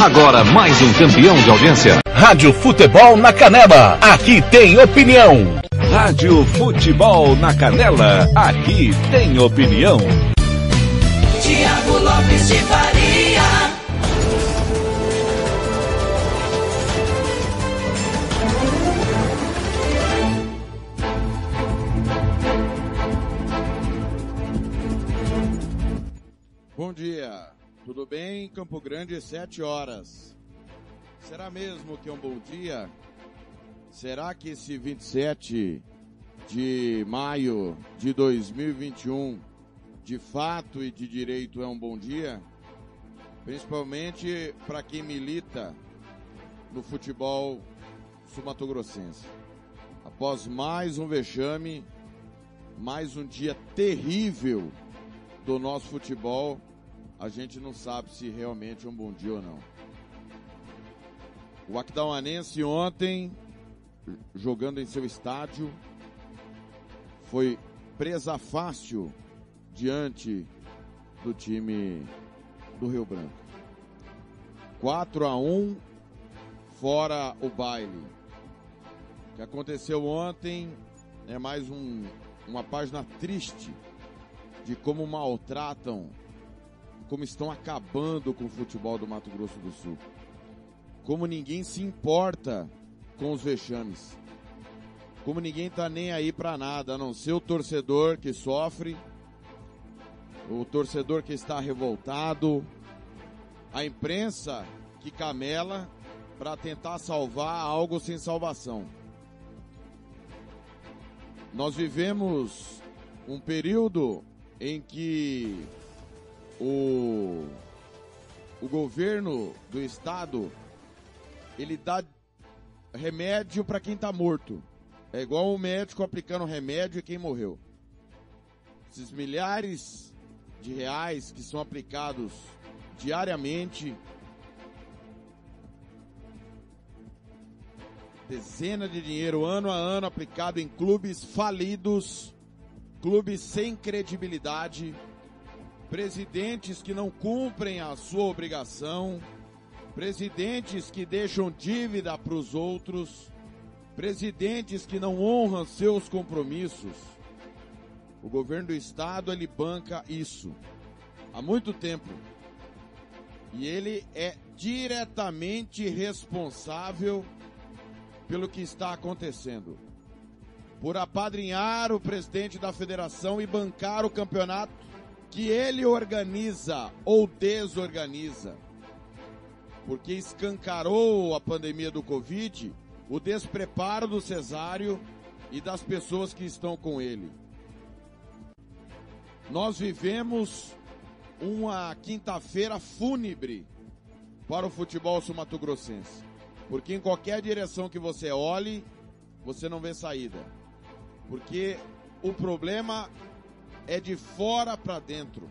Agora mais um campeão de audiência. Rádio Futebol na Canela. Aqui tem opinião. Rádio Futebol na Canela. Aqui tem opinião. Tiago Lopes de Faria. Tudo bem? Campo Grande, 7 horas. Será mesmo que é um bom dia? Será que esse 27 de maio de 2021, de fato e de direito, é um bom dia? Principalmente para quem milita no futebol sumatogrossense. Após mais um vexame, mais um dia terrível do nosso futebol, a gente não sabe se realmente é um bom dia ou não. O Aquidauanense ontem, jogando em seu estádio, foi presa fácil diante do time do Rio Branco. 4 a 1 fora o baile. O que aconteceu ontem é mais um, uma página triste de como maltratam como estão acabando com o futebol do Mato Grosso do Sul. Como ninguém se importa com os vexames. Como ninguém tá nem aí para nada, a não ser o torcedor que sofre, o torcedor que está revoltado, a imprensa que camela para tentar salvar algo sem salvação. Nós vivemos um período em que o, o governo do estado ele dá remédio para quem está morto. É igual um médico aplicando remédio e quem morreu. Esses milhares de reais que são aplicados diariamente, dezenas de dinheiro ano a ano aplicado em clubes falidos, clubes sem credibilidade presidentes que não cumprem a sua obrigação, presidentes que deixam dívida para os outros, presidentes que não honram seus compromissos. O governo do estado ele banca isso há muito tempo. E ele é diretamente responsável pelo que está acontecendo. Por apadrinhar o presidente da federação e bancar o campeonato que ele organiza ou desorganiza, porque escancarou a pandemia do Covid, o despreparo do cesário e das pessoas que estão com ele. Nós vivemos uma quinta-feira fúnebre para o futebol sumatogrossense. Porque em qualquer direção que você olhe, você não vê saída. Porque o problema é de fora para dentro,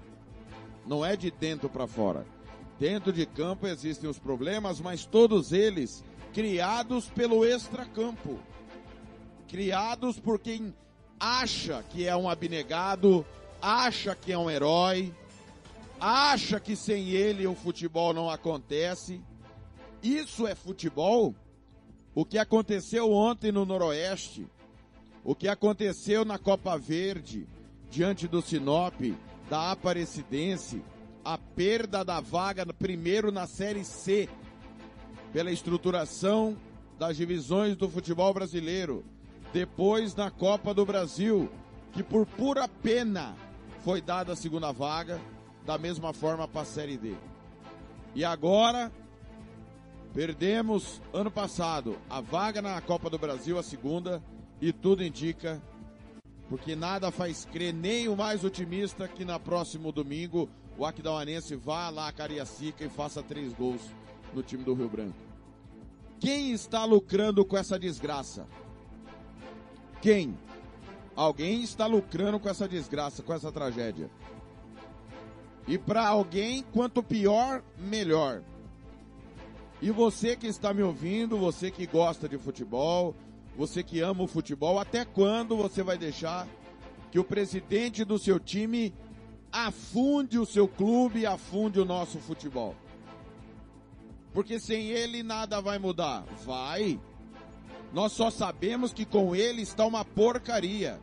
não é de dentro para fora. Dentro de campo existem os problemas, mas todos eles criados pelo extracampo. Criados por quem acha que é um abnegado, acha que é um herói, acha que sem ele o futebol não acontece. Isso é futebol? O que aconteceu ontem no Noroeste, o que aconteceu na Copa Verde, diante do Sinop, da Aparecidense, a perda da vaga primeiro na Série C, pela estruturação das divisões do futebol brasileiro, depois na Copa do Brasil, que por pura pena foi dada a segunda vaga, da mesma forma para a Série D. E agora, perdemos ano passado a vaga na Copa do Brasil, a segunda, e tudo indica porque nada faz crer nem o mais otimista que na próximo domingo o Aquidauanense vá lá a Cariacica e faça três gols no time do Rio Branco. Quem está lucrando com essa desgraça? Quem? Alguém está lucrando com essa desgraça, com essa tragédia. E para alguém, quanto pior, melhor. E você que está me ouvindo, você que gosta de futebol, você que ama o futebol, até quando você vai deixar que o presidente do seu time afunde o seu clube afunde o nosso futebol? Porque sem ele nada vai mudar. Vai. Nós só sabemos que com ele está uma porcaria.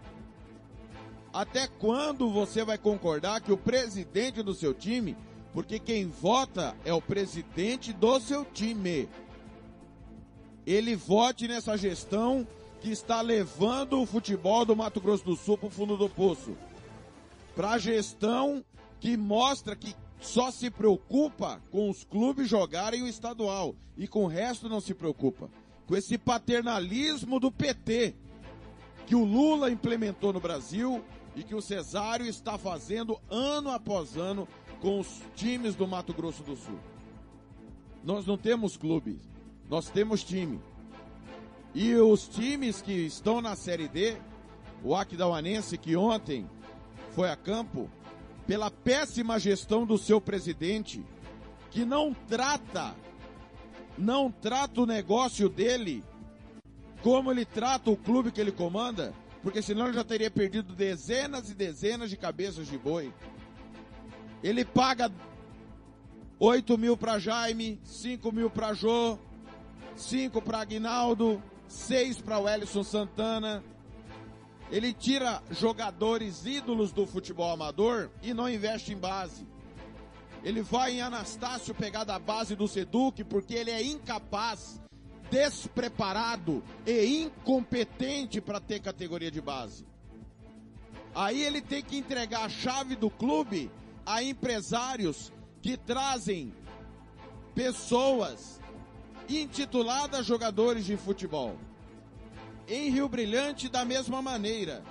Até quando você vai concordar que o presidente do seu time, porque quem vota é o presidente do seu time, ele vote nessa gestão que está levando o futebol do Mato Grosso do Sul para o fundo do poço? Para a gestão que mostra que só se preocupa com os clubes jogarem o estadual e com o resto não se preocupa. Com esse paternalismo do PT que o Lula implementou no Brasil e que o Cesário está fazendo ano após ano com os times do Mato Grosso do Sul. Nós não temos clube, nós temos time. E os times que estão na Série D, o Aquidauanense que ontem foi a campo, pela péssima gestão do seu presidente, que não trata, não trata o negócio dele como ele trata o clube que ele comanda, porque senão ele já teria perdido dezenas e dezenas de cabeças de boi. Ele paga 8 mil para Jaime, 5 mil para Jô, 5 para Aguinaldo, 6 para o Santana, ele tira jogadores ídolos do futebol amador e não investe em base. Ele vai em Anastácio pegar da base do Seduc porque ele é incapaz, despreparado e incompetente para ter categoria de base. Aí ele tem que entregar a chave do clube a empresários que trazem pessoas intituladas jogadores de futebol. Em Rio Brilhante, da mesma maneira.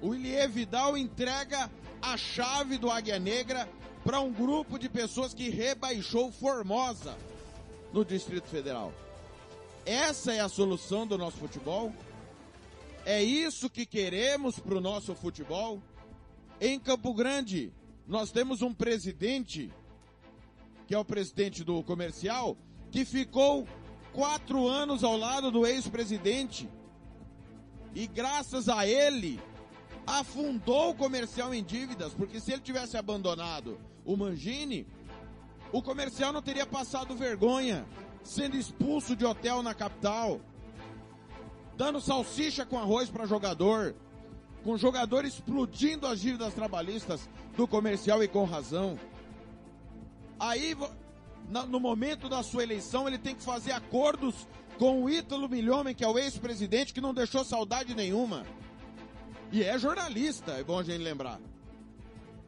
O Ilie Vidal entrega a chave do Águia Negra para um grupo de pessoas que rebaixou Formosa no Distrito Federal. Essa é a solução do nosso futebol? É isso que queremos para o nosso futebol? Em Campo Grande, nós temos um presidente, que é o presidente do comercial, que ficou quatro anos ao lado do ex-presidente. E graças a ele, afundou o comercial em dívidas, porque se ele tivesse abandonado o Mangini, o comercial não teria passado vergonha, sendo expulso de hotel na capital, dando salsicha com arroz para jogador, com jogador explodindo as dívidas trabalhistas do comercial e com razão. Aí no momento da sua eleição, ele tem que fazer acordos com o Ítalo Milhomem, que é o ex-presidente, que não deixou saudade nenhuma. E é jornalista, é bom a gente lembrar.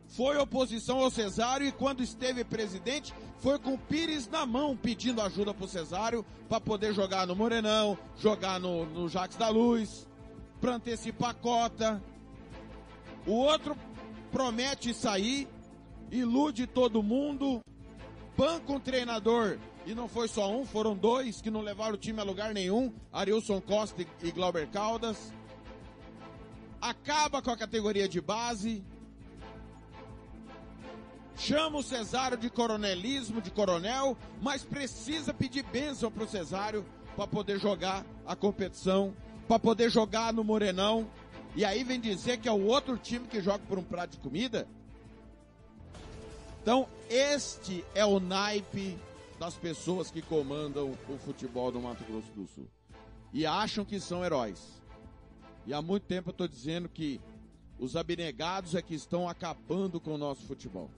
Foi oposição ao Cesário e quando esteve presidente, foi com o Pires na mão pedindo ajuda pro Cesário para poder jogar no Morenão, jogar no, no Jacques da Luz, para antecipar a cota. O outro promete sair, ilude todo mundo, banca um treinador, e não foi só um, foram dois que não levaram o time a lugar nenhum, Arilson Costa e Glauber Caldas. Acaba com a categoria de base. Chama o Cesário de coronelismo, de coronel, mas precisa pedir bênção para o Cesário para poder jogar a competição, para poder jogar no Morenão. E aí vem dizer que é o outro time que joga por um prato de comida. Então, este é o naipe das pessoas que comandam o futebol do Mato Grosso do Sul. E acham que são heróis. E há muito tempo eu estou dizendo que os abnegados é que estão acabando com o nosso futebol.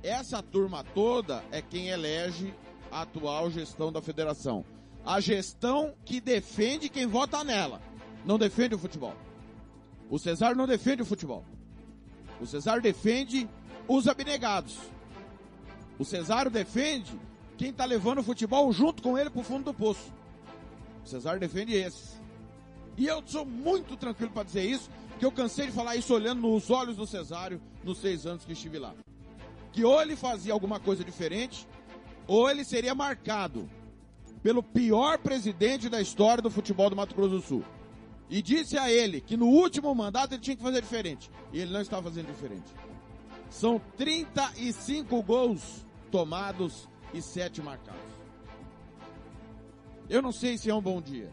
Essa turma toda é quem elege a atual gestão da federação. A gestão que defende quem vota nela. Não defende o futebol. O Cesar não defende o futebol. O Cesar defende os abnegados. O Cesário defende quem está levando o futebol junto com ele para o fundo do poço. O Cesário defende esses. E eu sou muito tranquilo para dizer isso, que eu cansei de falar isso olhando nos olhos do Cesário nos seis anos que estive lá. Que ou ele fazia alguma coisa diferente, ou ele seria marcado pelo pior presidente da história do futebol do Mato Grosso do Sul. E disse a ele que no último mandato ele tinha que fazer diferente. E ele não está fazendo diferente. São 35 gols tomados e 7 marcados. Eu não sei se é um bom dia.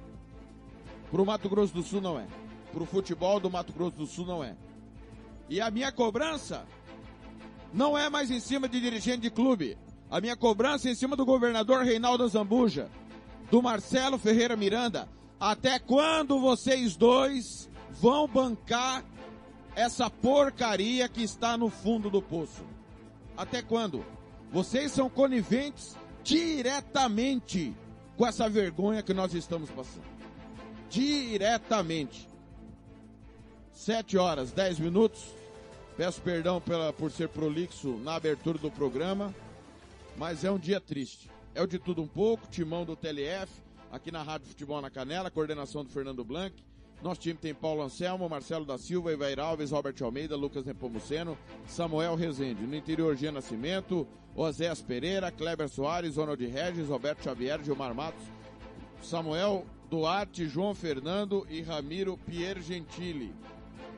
Para o Mato Grosso do Sul não é. Para o futebol do Mato Grosso do Sul não é. E a minha cobrança não é mais em cima de dirigente de clube. A minha cobrança em cima do governador Reinaldo Zambuja, do Marcelo Ferreira Miranda. Até quando vocês dois vão bancar essa porcaria que está no fundo do poço? Até quando? Vocês são coniventes diretamente com essa vergonha que nós estamos passando. Diretamente. Sete horas, dez minutos. Peço perdão pela, por ser prolixo na abertura do programa, mas é um dia triste. É o de tudo um pouco, timão do TLF, aqui na Rádio Futebol na Canela, coordenação do Fernando Blanc. Nosso time tem Paulo Anselmo, Marcelo da Silva, Ivair Alves, Robert Almeida, Lucas Nepomuceno, Samuel Rezende. No interior, Gia Nascimento, Oséas Pereira, Kleber Soares, Ronald Regis, Roberto Xavier, Gilmar Matos, Samuel Duarte, João Fernando e Ramiro Pier Gentili.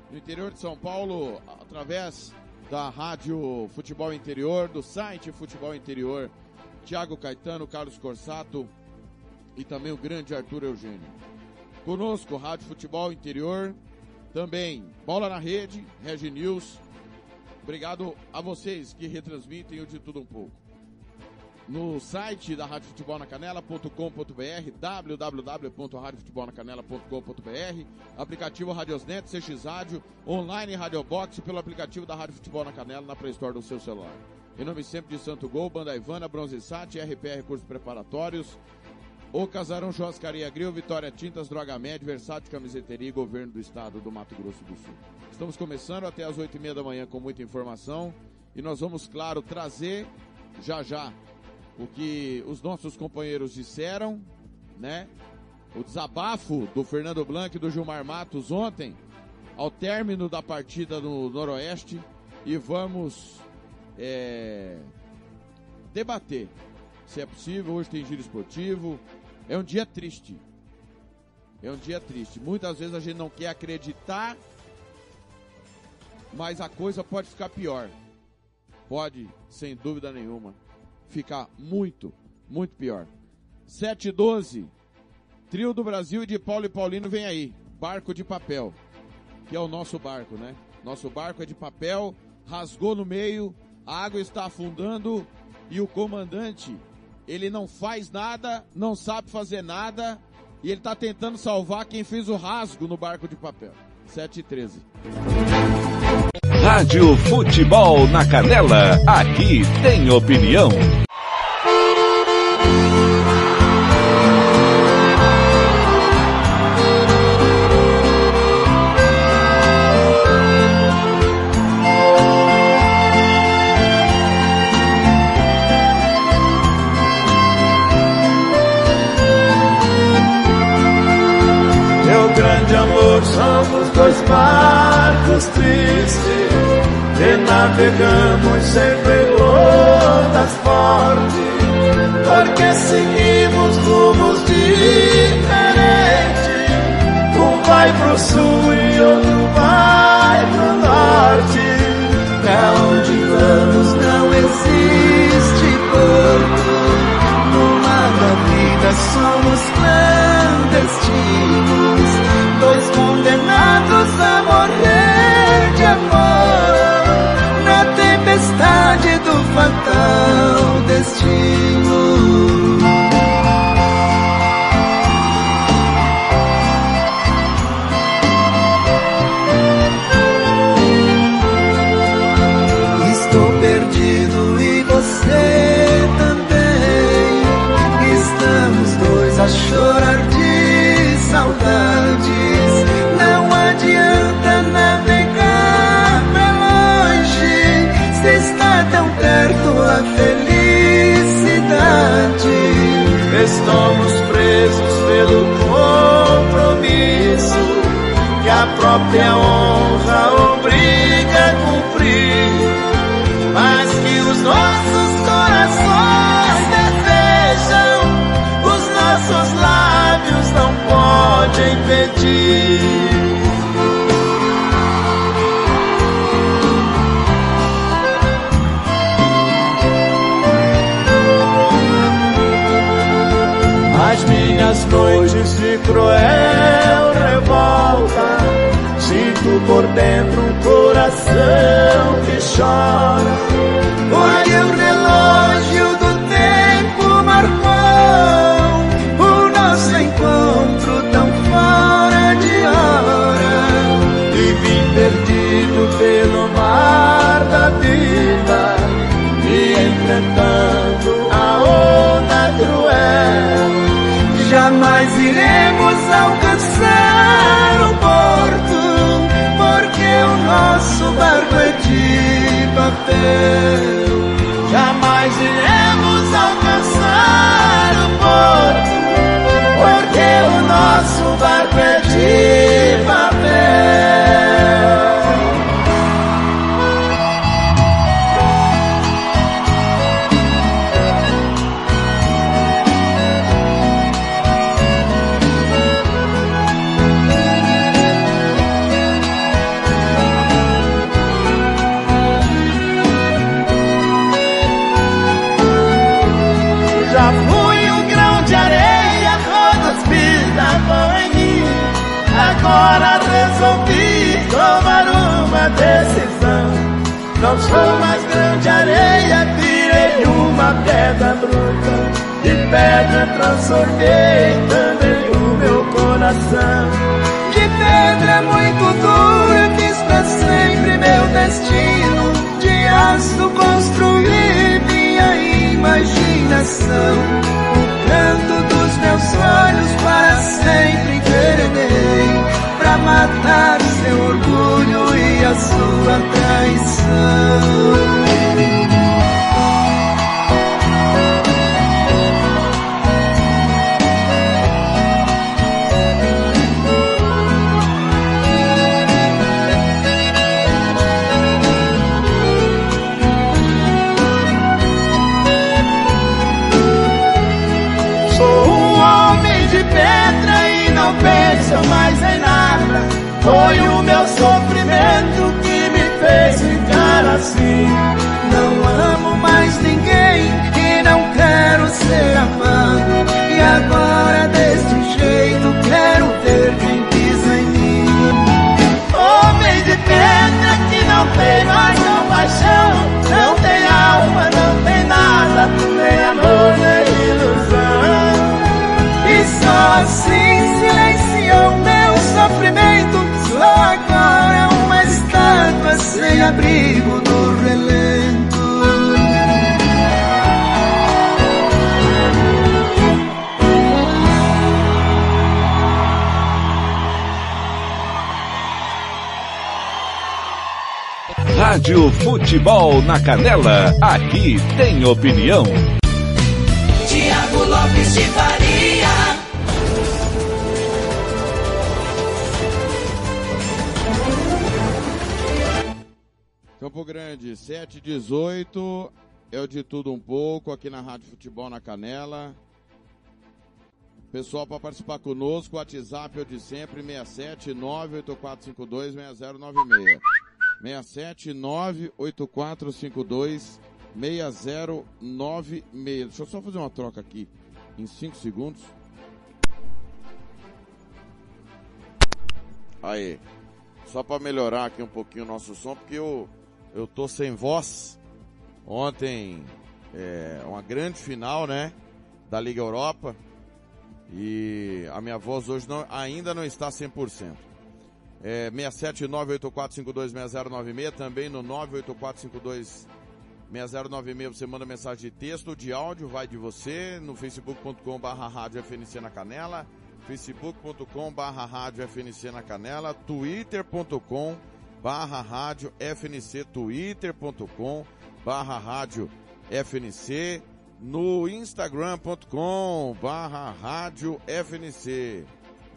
No interior de São Paulo, através da Rádio Futebol Interior, do site Futebol Interior, Tiago Caetano, Carlos Corsato e também o grande Arthur Eugênio. Conosco, Rádio Futebol Interior, também Bola na Rede, Regi News. Obrigado a vocês que retransmitem o de tudo um pouco. No site da Rádio Futebol na Canela.com.br, www.radiofutebolnacanela.com.br, aplicativo Radiosnet, CX Rádio, online Radiobox pelo aplicativo da Rádio Futebol na Canela na Play Store do seu celular. Em nome sempre de Santo Gol, Banda Ivana, Bronze Sat, RPR Cursos Preparatórios, o Casarão Churrascaria Grill, Vitória Tintas, Droga Média, Versátil Camiseteria e Governo do Estado do Mato Grosso do Sul. Estamos começando até as oito e meia da manhã com muita informação e nós vamos, claro, trazer já já o que os nossos companheiros disseram, né? O desabafo do Fernando Blanc e do Gilmar Matos ontem, ao término da partida no Noroeste, e vamos é, debater se é possível. Hoje tem giro esportivo, é um dia triste. É um dia triste. Muitas vezes a gente não quer acreditar, mas a coisa pode ficar pior. Pode, sem dúvida nenhuma, ficar muito, muito pior. 7 e 12. Trio do Brasil e de Paulo e Paulino vem aí. Barco de papel. Que é o nosso barco, né? Nosso barco é de papel, rasgou no meio, a água está afundando e o comandante ele não faz nada, não sabe fazer nada, e ele está tentando salvar quem fez o rasgo no barco de papel. 7 e 13. Rádio Futebol na Canela, aqui tem opinião. Barcos tristes que navegamos sempre ondas fortes, porque seguimos rumos diferentes. Um vai pro sul e outro vai pro norte. Pra onde vamos não existe porto. No da vida somos clandestinos, tempestade do fatal destino. Estamos presos pelo compromisso que a própria honra obriga a cumprir mas que os nossos corações desejam, os nossos lábios não podem pedir. As minhas noites de cruel revolta Sinto por dentro um coração que chora Porque o up there transformei também o meu coração. De pedra muito dura, quis pra sempre meu destino. De aço construí minha imaginação. O canto dos meus olhos para sempre enveredei. Pra matar seu orgulho e a sua traição. Sem abrigo no relento. Rádio Futebol na Canela, aqui tem opinião. Tiago Lopes de Faria. Campo Grande, 7 18 é o de tudo um pouco aqui na Rádio Futebol na Canela. Pessoal para participar conosco, WhatsApp é o de sempre, 67 98452 6096. 67 98452 6096. Deixa eu só fazer uma troca aqui em 5 segundos. Aí. Só para melhorar aqui um pouquinho o nosso som, porque eu, eu tô sem voz. Ontem, é, uma grande final, né? Da Liga Europa. E a minha voz hoje não, ainda não está 100%. É, 67984526096, também no 984526096 você manda mensagem de texto, de áudio, vai de você, no facebook.com barra rádio FNC na canela, facebook.com barra rádio FNC na canela, twitter.com rádio FNC, twitter.com barra rádio FNC, no instagram.com barra rádio FNC,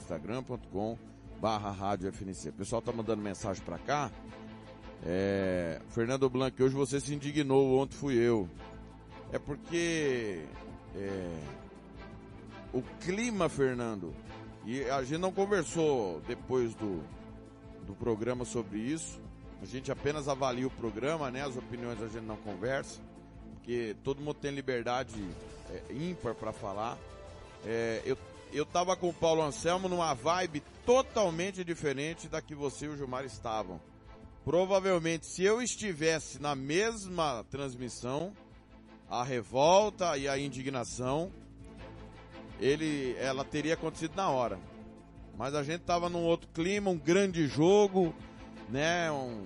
instagram.com barra rádio FNC. O pessoal tá mandando mensagem pra cá. É, Fernando Blanc, hoje você se indignou, ontem fui eu. É porque é, o clima, Fernando, e a gente não conversou depois do, do programa sobre isso. A gente apenas avalia o programa, né? As opiniões a gente não conversa, porque todo mundo tem liberdade é, ímpar para falar. É, eu, eu tava com o Paulo Anselmo numa vibe totalmente diferente da que você e o Gilmar estavam. Provavelmente, se eu estivesse na mesma transmissão, a revolta e a indignação, ele, ela teria acontecido na hora. Mas a gente tava num outro clima, um grande jogo, né? Um,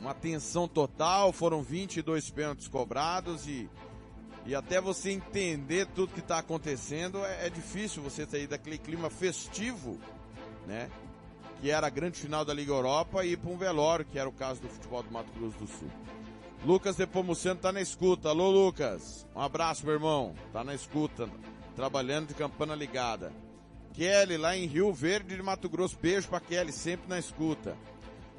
uma tensão total, foram 22 pênaltis cobrados e, e até você entender tudo que está acontecendo é, é difícil você sair daquele clima festivo, né? Que era a grande final da Liga Europa e ir para um velório, que era o caso do futebol do Mato Grosso do Sul. Lucas Depomuceno tá na escuta. Alô, Lucas. Um abraço, meu irmão. Tá na escuta, trabalhando de campana ligada. Kelly, lá em Rio Verde de Mato Grosso. Beijo pra Kelly, sempre na escuta.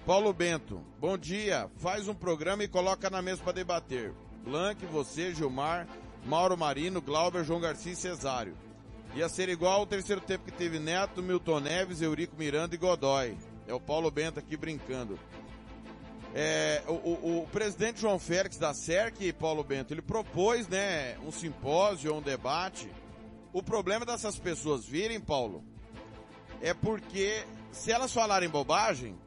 Paulo Bento, bom dia. Faz um programa e coloca na mesa para debater. Blank, você, Gilmar, Mauro Marino, Glauber, João Garcia e Cesário. Ia ser igual ao terceiro tempo que teve Neto, Milton Neves, Eurico Miranda e Godoy. É o Paulo Bento aqui brincando. É, o, o, o, presidente João Félix da SERC, Paulo Bento, ele propôs né, um simpósio, um debate. O problema dessas pessoas virem, Paulo, é porque se elas falarem bobagem,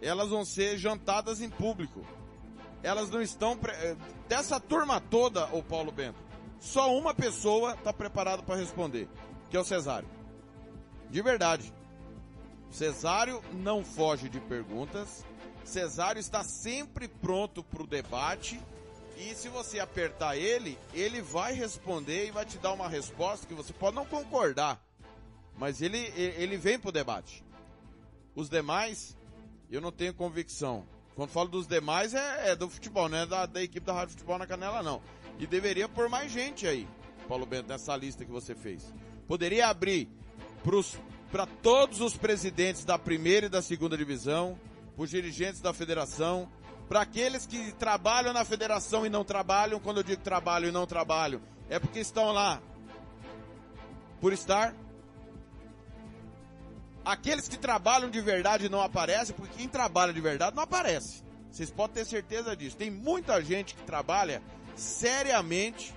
elas vão ser jantadas em público. Elas não estão. Pre... Eh, dessa turma toda, o Paulo Bento, só uma pessoa está preparada para responder, que é o Cesário. De verdade. Cesário não foge de perguntas. Cesário está sempre pronto para o debate. E se você apertar ele, ele vai responder e vai te dar uma resposta que você pode não concordar. Mas ele, ele vem para o debate. Os demais, eu não tenho convicção. Quando falo dos demais é, é do futebol, não é da, da, equipe da Rádio Futebol na Canela, não. E deveria pôr mais gente aí, Paulo Bento, nessa lista que você fez. Poderia abrir para todos os presidentes da primeira e da segunda divisão, para os dirigentes da federação, para aqueles que trabalham na federação e não trabalham, quando eu digo trabalho e não trabalho, é porque estão lá por estar Aqueles que trabalham de verdade não aparecem, porque quem trabalha de verdade não aparece. Vocês podem ter certeza disso. Tem muita gente que trabalha seriamente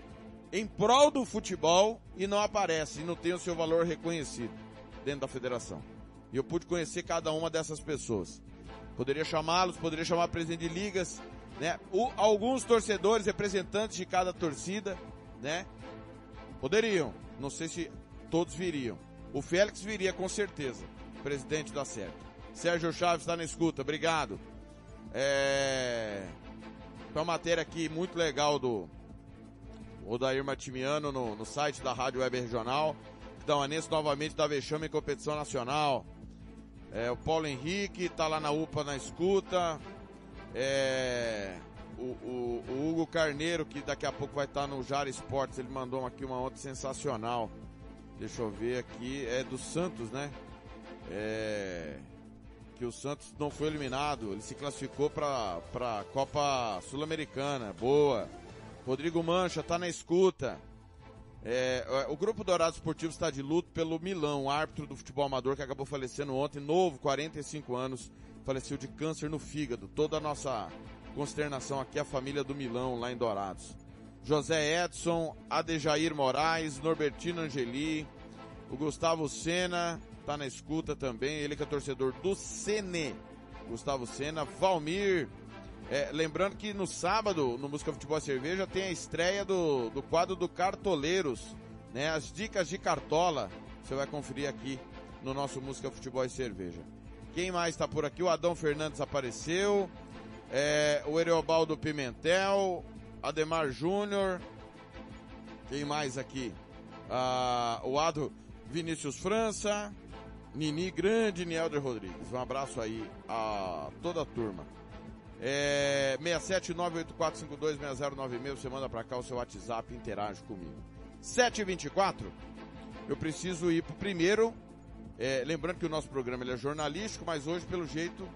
em prol do futebol e não aparece, e não tem o seu valor reconhecido dentro da federação. E eu pude conhecer cada uma dessas pessoas. Poderia chamá-los, poderia chamar presidente de ligas, né? O, alguns torcedores, representantes de cada torcida, né? Poderiam. Não sei se todos viriam. O Félix viria com certeza presidente da SERC. Sérgio Chaves está na escuta, obrigado. É... Foi uma matéria aqui muito legal do Odair Matimiano no, no site da Rádio Web Regional. Anense novamente da vexame em competição nacional. É, o Paulo Henrique está lá na UPA na escuta. É, o, o, o, Hugo Carneiro, que daqui a pouco vai estar tá no Jara Esportes, ele mandou aqui uma outra sensacional. Deixa eu ver aqui, é do Santos, né? é, que o Santos não foi eliminado, ele se classificou para a Copa Sul-Americana. Boa. Rodrigo Mancha está na escuta. É, é, o Grupo Dourado Esportivo está de luto pelo Milão, árbitro do futebol amador que acabou falecendo ontem, novo, 45 anos, faleceu de câncer no fígado. Toda a nossa consternação aqui, a família do Milão, lá em Dourados. José Edson, Adejair Moraes, Norbertino Angeli, o Gustavo Sena, tá na escuta também, ele que é torcedor do Sene, Gustavo Sena, Valmir, é, lembrando que no sábado, no Música Futebol Cerveja, tem a estreia do, do quadro do Cartoleiros, né? As dicas de cartola, você vai conferir aqui no nosso Música Futebol e Cerveja. Quem mais está por aqui? O Adão Fernandes apareceu, é, o Ereobaldo Pimentel, Ademar Júnior, quem mais aqui? Ah, o Ado Vinícius França, Nini Grande, Nielder Rodrigues. Um abraço aí a toda a turma. É 67984526096, você manda pra cá o seu WhatsApp interage comigo. 724, eu preciso ir pro primeiro, é, lembrando que o nosso programa é jornalístico, mas hoje, pelo jeito,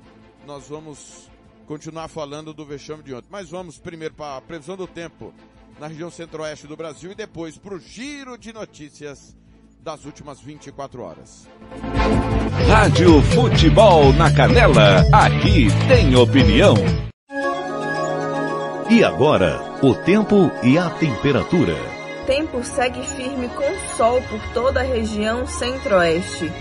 nós vamos continuar falando do vexame de ontem. Mas vamos primeiro para a previsão do tempo na região centro-oeste do Brasil e depois para o giro de notícias das últimas 24 horas. Rádio Futebol na Canela, aqui tem opinião. E agora, o tempo e a temperatura. Tempo segue firme com sol por toda a região centro-oeste.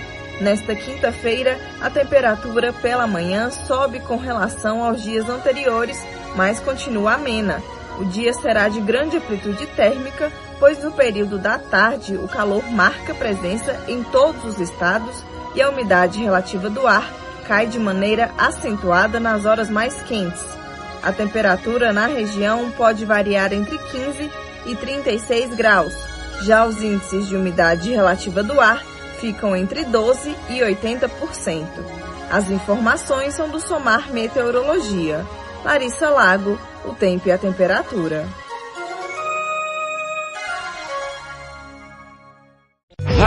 Nesta quinta-feira, a temperatura pela manhã sobe com relação aos dias anteriores, mas continua amena. O dia será de grande amplitude térmica, pois no período da tarde o calor marca presença em todos os estados e a umidade relativa do ar cai de maneira acentuada nas horas mais quentes. A temperatura na região pode variar entre 15 e 36 graus. Já os índices de umidade relativa do ar ficam entre 12 e 80%. As informações são do Somar Meteorologia. Larissa Lago, o tempo e a temperatura.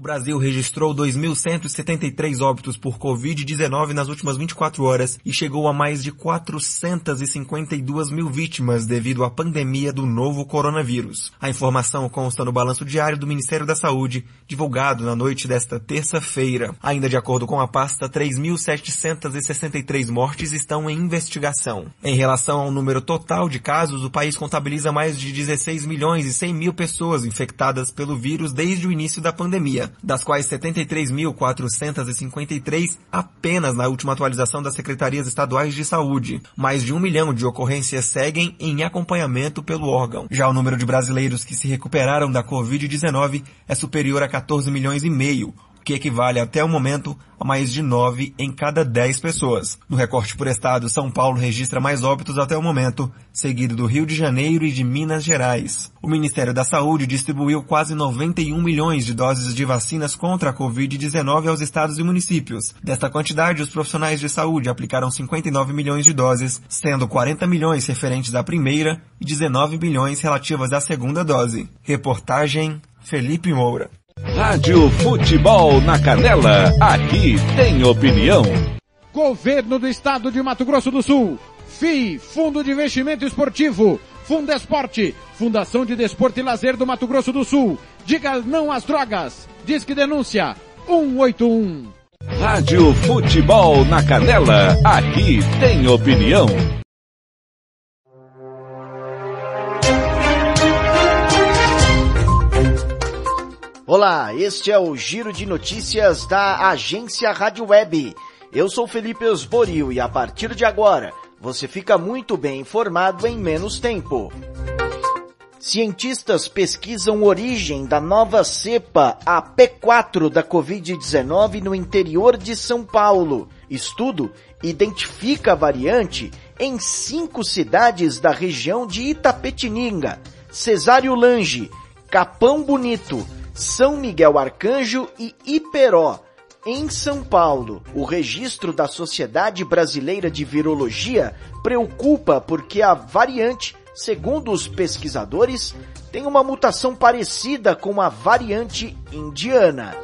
O Brasil registrou 2.173 óbitos por Covid-19 nas últimas 24 horas e chegou a mais de 452 mil vítimas devido à pandemia do novo coronavírus. A informação consta no balanço diário do Ministério da Saúde, divulgado na noite desta terça-feira. Ainda de acordo com a pasta, 3.763 mortes estão em investigação. Em relação ao número total de casos, o país contabiliza mais de 16 milhões e 100 mil pessoas infectadas pelo vírus desde o início da pandemia das quais 73.453 apenas na última atualização das secretarias estaduais de saúde. Mais de um milhão de ocorrências seguem em acompanhamento pelo órgão. Já o número de brasileiros que se recuperaram da Covid-19 é superior a 14 milhões e meio, que equivale até o momento a mais de 9 em cada 10 pessoas. No recorte por estado, São Paulo registra mais óbitos até o momento, seguido do Rio de Janeiro e de Minas Gerais. O Ministério da Saúde distribuiu quase 91 milhões de doses de vacinas contra a Covid-19 aos estados e municípios. Desta quantidade, os profissionais de saúde aplicaram 59 milhões de doses, sendo 40 milhões referentes à primeira e 19 milhões relativas à segunda dose. Reportagem Felipe Moura. Rádio Futebol na Canela, aqui tem opinião. Governo do Estado de Mato Grosso do Sul, FII, Fundo de Investimento Esportivo, Fundesporte, Fundação de Desporto e Lazer do Mato Grosso do Sul. Diga não às drogas. Diz que denúncia 181. Rádio Futebol na Canela, aqui tem opinião. Olá, este é o Giro de Notícias da Agência Rádio Web. Eu sou Felipe Osborio e a partir de agora você fica muito bem informado em menos tempo. Cientistas pesquisam origem da nova cepa, a P4 da Covid-19 no interior de São Paulo. Estudo identifica a variante em cinco cidades da região de Itapetininga, Cesário Lange, Capão Bonito, são Miguel Arcanjo e Iperó. Em São Paulo, o registro da Sociedade Brasileira de Virologia preocupa porque a variante, segundo os pesquisadores, tem uma mutação parecida com a variante indiana.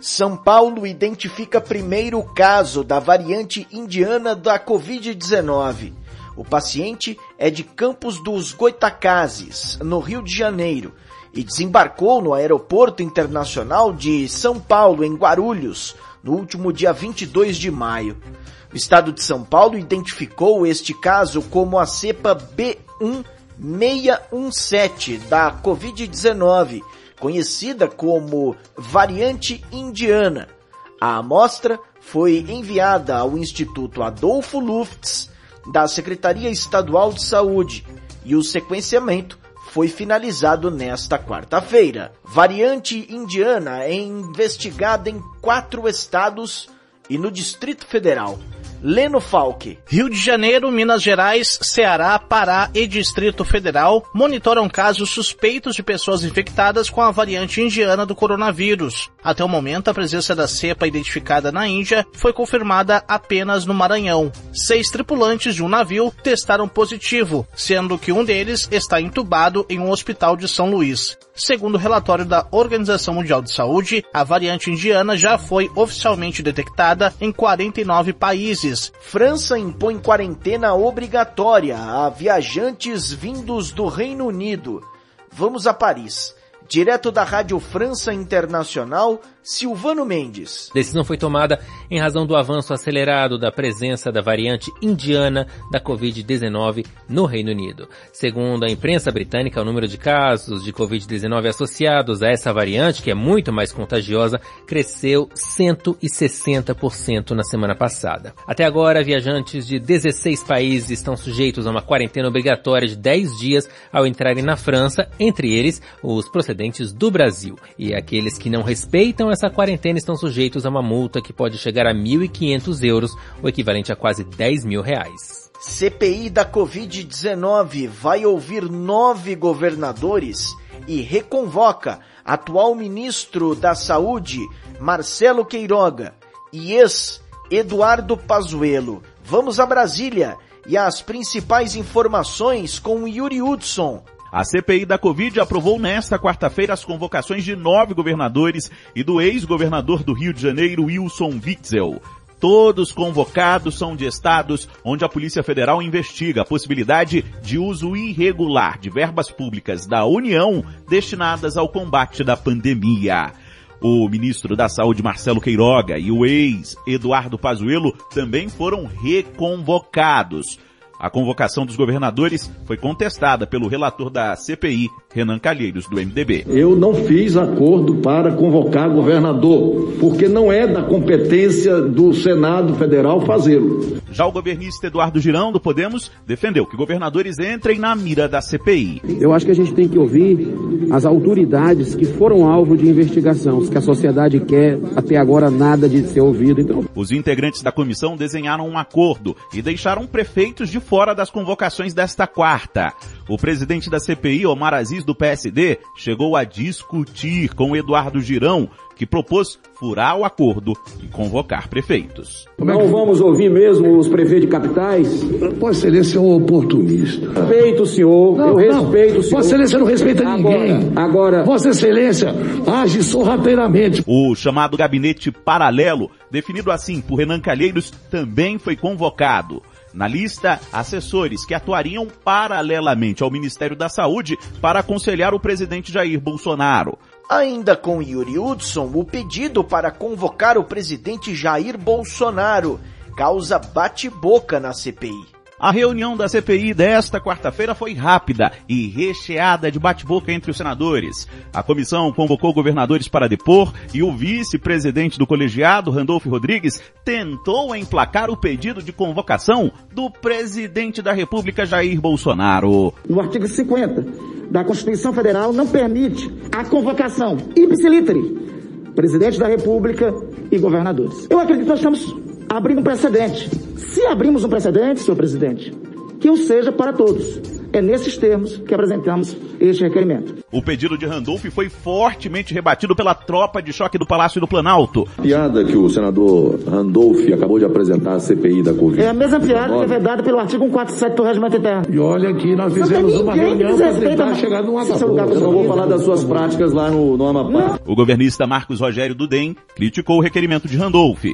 São Paulo identifica primeiro caso da variante indiana da Covid-19. O paciente é de Campos dos Goitacazes, no Rio de Janeiro, e desembarcou no Aeroporto Internacional de São Paulo, em Guarulhos, no último dia 22 de maio. O estado de São Paulo identificou este caso como a cepa B1617 da Covid-19, conhecida como variante indiana. A amostra foi enviada ao Instituto Adolfo Lufts da Secretaria Estadual de Saúde e o sequenciamento foi finalizado nesta quarta-feira. Variante indiana é investigada em quatro estados e no Distrito Federal. Leno Falque. Rio de Janeiro, Minas Gerais, Ceará, Pará e Distrito Federal monitoram casos suspeitos de pessoas infectadas com a variante indiana do coronavírus. Até o momento, a presença da cepa identificada na Índia foi confirmada apenas no Maranhão. Seis tripulantes de um navio testaram positivo, sendo que um deles está entubado em um hospital de São Luís. Segundo o relatório da Organização Mundial de Saúde, a variante indiana já foi oficialmente detectada em 49 países. França impõe quarentena obrigatória a viajantes vindos do Reino Unido. Vamos a Paris. Direto da Rádio França Internacional, Silvano Mendes. Decisão foi tomada em razão do avanço acelerado da presença da variante indiana da Covid-19 no Reino Unido. Segundo a imprensa britânica, o número de casos de Covid-19 associados a essa variante, que é muito mais contagiosa, cresceu 160% na semana passada. Até agora, viajantes de 16 países estão sujeitos a uma quarentena obrigatória de 10 dias ao entrarem na França, entre eles os procedentes do Brasil. E aqueles que não respeitam essa quarentena estão sujeitos a uma multa que pode chegar a 1.500 euros, o equivalente a quase 10 mil reais. CPI da Covid-19 vai ouvir nove governadores e reconvoca atual ministro da Saúde, Marcelo Queiroga, e ex Eduardo Pazuello. Vamos a Brasília e as principais informações com Yuri Hudson. A CPI da Covid aprovou nesta quarta-feira as convocações de nove governadores e do ex-governador do Rio de Janeiro, Wilson Witzel. Todos convocados são de estados onde a Polícia Federal investiga a possibilidade de uso irregular de verbas públicas da União destinadas ao combate da pandemia. O ministro da Saúde Marcelo Queiroga e o ex Eduardo Pazuello também foram reconvocados. A convocação dos governadores foi contestada pelo relator da CPI, Renan Calheiros, do MDB. Eu não fiz acordo para convocar governador, porque não é da competência do Senado Federal fazê-lo. Já o governista Eduardo Girão, do Podemos, defendeu que governadores entrem na mira da CPI. Eu acho que a gente tem que ouvir as autoridades que foram alvo de investigação, que a sociedade quer, até agora nada de ser ouvido. Então... Os integrantes da comissão desenharam um acordo e deixaram prefeitos de fora das convocações desta quarta. O presidente da CPI, Omar Aziz do PSD, chegou a discutir com Eduardo Girão, que propôs furar o acordo e convocar prefeitos. Não vamos ouvir mesmo os prefeitos de capitais? Vossa Excelência é um oportunista. Respeito o senhor, Não, eu não. respeito o senhor. Vossa Excelência não respeita Agora- ninguém. Agora, Vossa Excelência age sorrateiramente. O chamado gabinete paralelo, definido assim por Renan Calheiros, também foi convocado. Na lista, assessores que atuariam paralelamente ao Ministério da Saúde para aconselhar o presidente Jair Bolsonaro. Ainda com Yuri Hudson, o pedido para convocar o presidente Jair Bolsonaro causa bate-boca na CPI. A reunião da CPI desta quarta-feira foi rápida e recheada de bate-boca entre os senadores. A comissão convocou governadores para depor e o vice-presidente do colegiado, Randolfo Rodrigues, tentou emplacar o pedido de convocação do presidente da República, Jair Bolsonaro. no artigo 50 da Constituição Federal não permite a convocação ipsiliteri presidente da República e governadores. Eu acredito que nós estamos abrindo um precedente. Se abrimos um precedente, senhor presidente, que o seja para todos. É nesses termos que apresentamos este requerimento. O pedido de Randolph foi fortemente rebatido pela tropa de choque do Palácio do Planalto. Piada que o senador Randolph acabou de apresentar à CPI da Covid. É a mesma piada que é vedada pelo artigo 147 do Regimento Interno. E olha que nós Não fizemos uma reunião para tentar chegar num acordo. Eu não vou falar das suas práticas lá no, no Amapá. O governista Marcos Rogério Dudem criticou o requerimento de Randolph.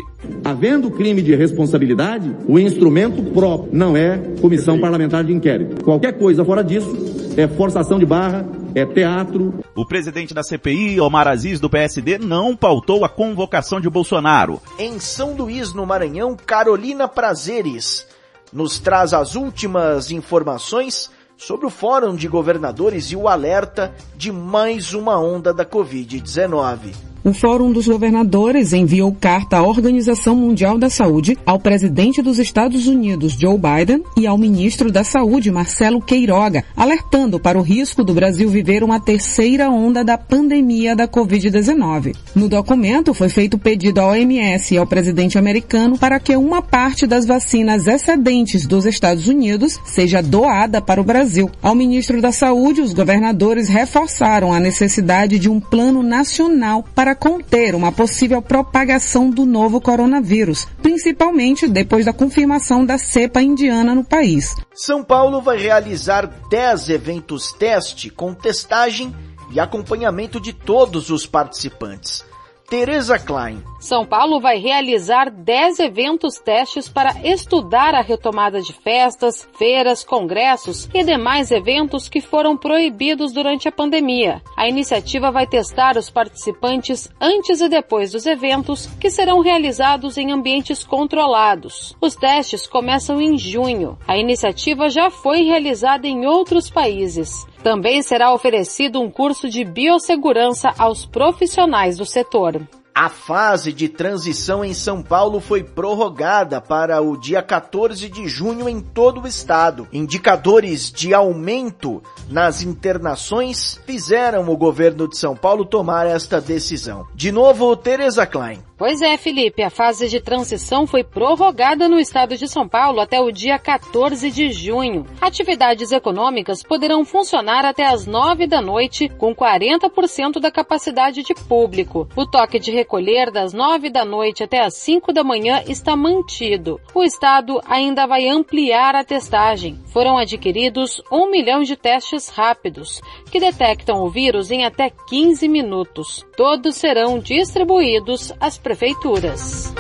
Havendo crime de responsabilidade, o instrumento próprio não é comissão parlamentar de inquérito. Qualquer coisa fora disso é forçação de barra, é teatro. O presidente da CPI, Omar Aziz, do PSD, não pautou a convocação de Bolsonaro. Em São Luís, no Maranhão, Carolina Prazeres nos traz as últimas informações sobre o Fórum de Governadores e o alerta de mais uma onda da Covid-19. O Fórum dos Governadores enviou carta à Organização Mundial da Saúde, ao presidente dos Estados Unidos, Joe Biden, e ao ministro da Saúde, Marcelo Queiroga, alertando para o risco do Brasil viver uma terceira onda da pandemia da Covid-19. No documento foi feito pedido à OMS e ao presidente americano para que uma parte das vacinas excedentes dos Estados Unidos seja doada para o Brasil. Ao ministro da Saúde, os governadores reforçaram a necessidade de um plano nacional para conter uma possível propagação do novo coronavírus, principalmente depois da confirmação da cepa indiana no país. São Paulo vai realizar 10 eventos teste com testagem e acompanhamento de todos os participantes. Tereza Klein. São Paulo vai realizar 10 eventos testes para estudar a retomada de festas, feiras, congressos e demais eventos que foram proibidos durante a pandemia. A iniciativa vai testar os participantes antes e depois dos eventos, que serão realizados em ambientes controlados. Os testes começam em junho. A iniciativa já foi realizada em outros países. Também será oferecido um curso de biossegurança aos profissionais do setor. A fase de transição em São Paulo foi prorrogada para o dia 14 de junho em todo o estado. Indicadores de aumento nas internações fizeram o governo de São Paulo tomar esta decisão. De novo, Tereza Klein. Pois é, Felipe, a fase de transição foi prorrogada no estado de São Paulo até o dia 14 de junho. Atividades econômicas poderão funcionar até as 9 da noite, com 40% da capacidade de público. O toque de recolher das 9 da noite até as 5 da manhã está mantido. O estado ainda vai ampliar a testagem. Foram adquiridos um milhão de testes rápidos, que detectam o vírus em até 15 minutos. Todos serão distribuídos às prefeituras.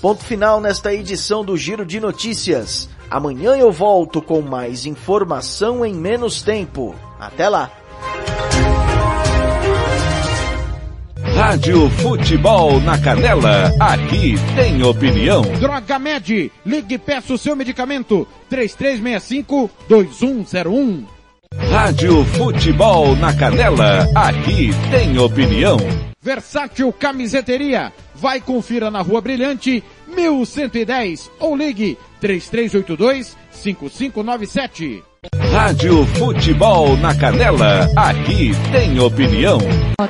Ponto final nesta edição do Giro de Notícias. Amanhã eu volto com mais informação em menos tempo. Até lá! Rádio Futebol na Canela, aqui tem opinião. Droga Med, ligue e peça o seu medicamento. 3365-2101. Rádio Futebol na Canela, aqui tem opinião. Versátil Camiseteria. Vai confira na Rua Brilhante, 1110 ou ligue 3382-5597. Rádio Futebol na Canela, aqui tem opinião. Foi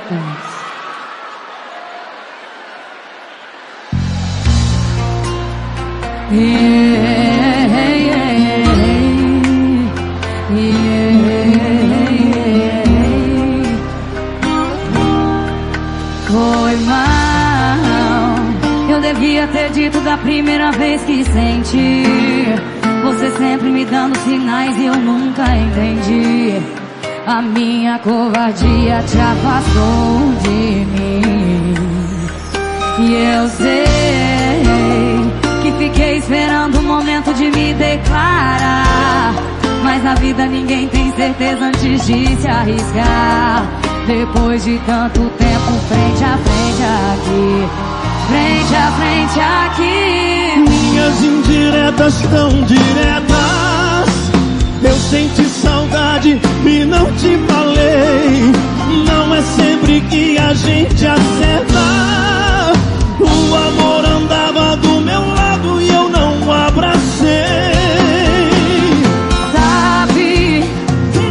ter dito da primeira vez que senti. Você sempre me dando sinais e eu nunca entendi. A minha covardia te afastou de mim. E eu sei que fiquei esperando o momento de me declarar. Mas na vida ninguém tem certeza antes de se arriscar. Depois de tanto tempo frente a frente aqui, frente a frente aqui. Minhas indiretas tão diretas. Eu senti saudade e não te falei. Não é sempre que a gente acerta. O amor andava do meu lado e eu não abracei. Sabe?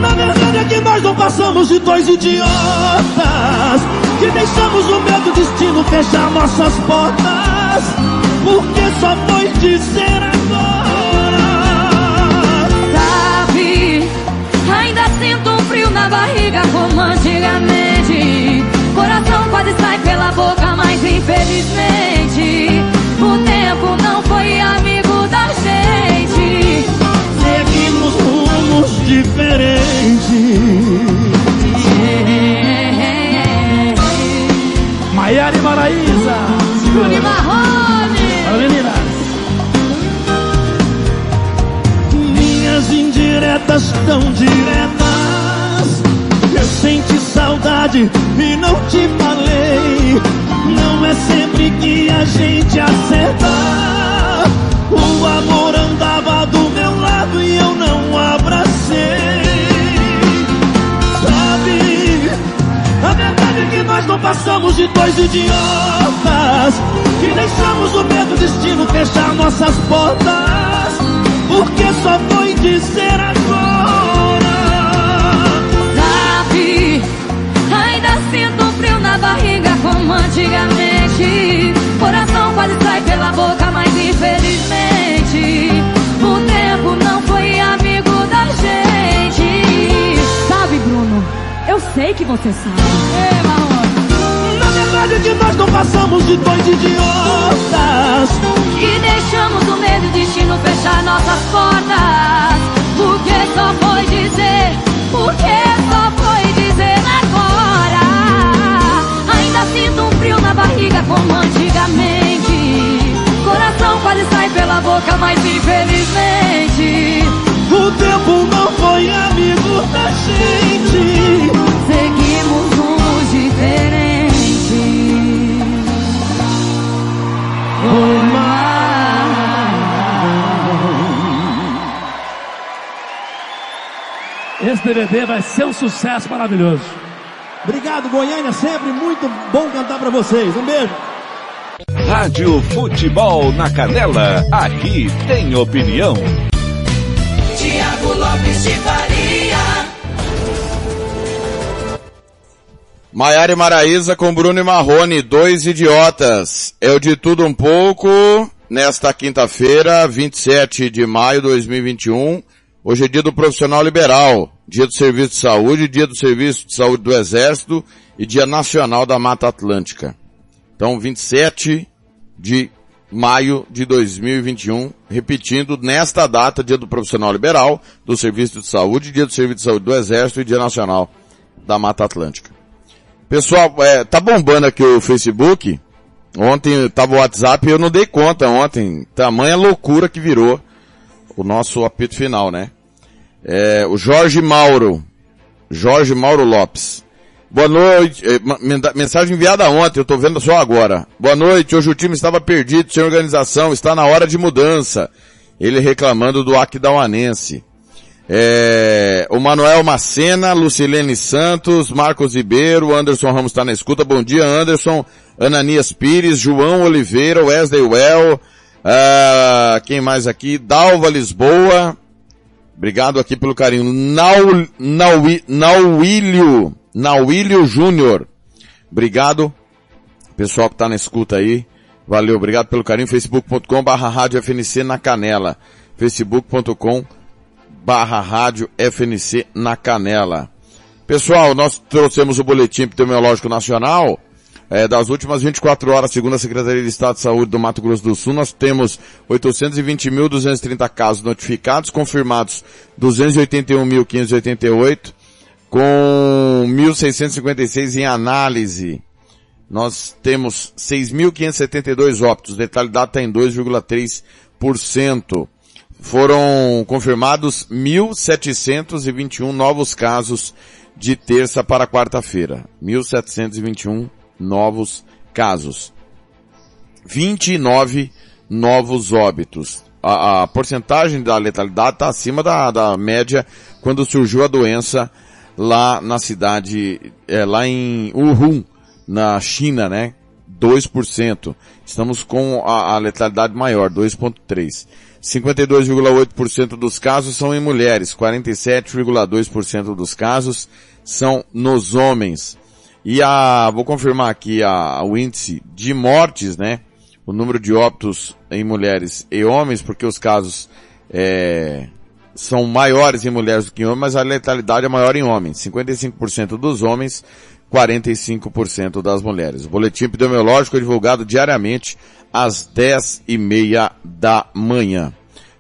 Na verdade é que nós não passamos de dois idiotas Que deixamos o medo destino fechar nossas portas Porque só foi dizer agora Sabe? Ainda sinto um frio na barriga como antigamente. Coração quase sai pela boca, mas infelizmente o tempo não foi amigo da gente. Seguimos rumos diferentes Maiara e Maraísa Bruno Marrone. Fala, meninas Minhas indiretas tão diretas. Eu senti saudade e não te falei. Não é sempre que a gente acerta nós não passamos de dois idiotas Que deixamos o medo destino fechar nossas portas Porque só foi dizer agora Sabe? Ainda sinto frio na barriga como antigamente. Coração quase sai Eu sei que você sabe. Ei. Na verdade é que nós não passamos de dois idiotas E deixamos o medo e o destino fechar nossas portas. Porque só foi dizer, porque só foi dizer agora. Ainda sinto um frio na barriga como antigamente. Coração quase sai pela boca, mas infelizmente O tempo não foi amigo da gente seguimos rumos diferentes. Foi Esse DVD vai ser um sucesso maravilhoso. Obrigado, Goiânia, sempre muito bom cantar pra vocês. Um beijo. Rádio Futebol na Canela, aqui tem opinião. Lopes de Faria. Maiara e Maraísa com Bruno e Marrone, dois idiotas. É o de tudo um pouco, nesta quinta-feira, 27 de maio de 2021. Hoje é dia do profissional liberal, dia do serviço de saúde, dia do serviço de saúde do exército e dia nacional da Mata Atlântica. Então, 27 de maio de 2021, repetindo nesta data, dia do profissional liberal, do serviço de saúde, dia do serviço de saúde do exército e dia nacional da Mata Atlântica. Pessoal, é, tá bombando aqui o Facebook. Ontem tava o WhatsApp e eu não dei conta ontem. Tamanha loucura que virou o nosso apito final, né? É, o Jorge Mauro. Jorge Mauro Lopes. Boa noite. É, mensagem enviada ontem, eu tô vendo só agora. Boa noite, hoje o time estava perdido, sem organização, está na hora de mudança. Ele reclamando do Aquidauanense. É, o Manuel Macena, Lucilene Santos, Marcos Ribeiro, Anderson Ramos está na escuta. Bom dia, Anderson. Ananias Pires, João Oliveira, Wesley Well, uh, quem mais aqui? Dalva Lisboa. Obrigado aqui pelo carinho. Nau, Nauílio, Nauílio Júnior. Obrigado, pessoal que está na escuta aí. Valeu, obrigado pelo carinho. facebook.com barra rádio FNC na canela. facebook.com barra rádio FNC na Canela. Pessoal, nós trouxemos o boletim epidemiológico nacional é, das últimas 24 horas, segundo a Secretaria de Estado de Saúde do Mato Grosso do Sul, nós temos 820.230 casos notificados, confirmados 281.588, com 1.656 em análise. Nós temos 6.572 óbitos, letalidade está em 2,3% foram confirmados 1.721 novos casos de terça para quarta-feira. 1.721 novos casos. 29 novos óbitos. A, a porcentagem da letalidade está acima da, da média quando surgiu a doença lá na cidade, é, lá em Wuhan, na China, né? 2%. Estamos com a, a letalidade maior, 2.3%. 52,8% dos casos são em mulheres, 47,2% dos casos são nos homens. E a, vou confirmar aqui a, o índice de mortes, né? O número de óbitos em mulheres e homens, porque os casos é, são maiores em mulheres do que em homens, mas a letalidade é maior em homens. 55% dos homens, 45% das mulheres. O boletim epidemiológico é divulgado diariamente às 10 e meia da manhã.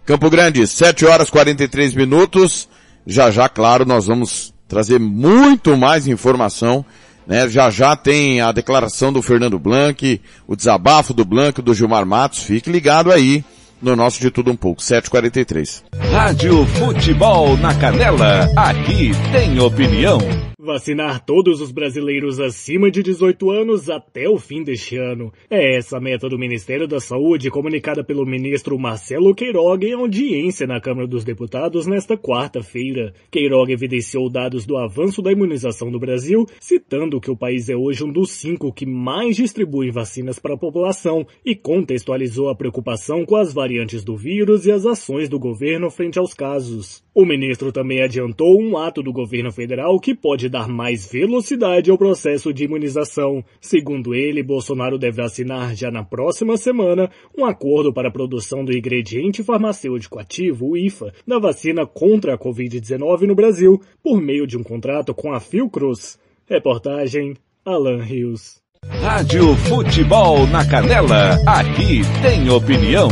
Campo Grande, 7 horas 43 minutos. Já já, claro, nós vamos trazer muito mais informação. Né? Já já tem a declaração do Fernando Blanc, o desabafo do Blanc, do Gilmar Matos. Fique ligado aí no nosso De Tudo Um Pouco, 7h43. Rádio Futebol na Canela, aqui tem opinião. Vacinar todos os brasileiros acima de 18 anos até o fim deste ano. É essa a meta do Ministério da Saúde, comunicada pelo ministro Marcelo Queiroga em audiência na Câmara dos Deputados nesta quarta-feira. Queiroga evidenciou dados do avanço da imunização no Brasil, citando que o país é hoje um dos cinco que mais distribui vacinas para a população e contextualizou a preocupação com as variantes do vírus e as ações do governo frente aos casos. O ministro também adiantou um ato do governo federal que pode dar mais velocidade ao processo de imunização. Segundo ele, Bolsonaro deve assinar já na próxima semana um acordo para a produção do ingrediente farmacêutico ativo, o IFA, da vacina contra a Covid-19 no Brasil, por meio de um contrato com a Fiocruz. Reportagem Alan Rios. Rádio Futebol na Canela, aqui tem opinião.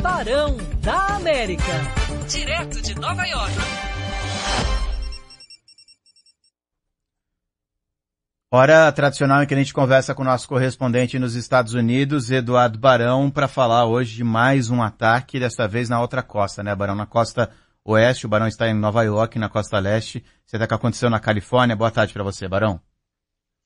Barão da América direto de Nova York. Hora tradicional em que a gente conversa com o nosso correspondente nos Estados Unidos, Eduardo Barão, para falar hoje de mais um ataque, desta vez na outra costa, né, Barão? Na costa oeste, o Barão está em Nova York, na costa leste. Você está que aconteceu na Califórnia. Boa tarde para você, Barão.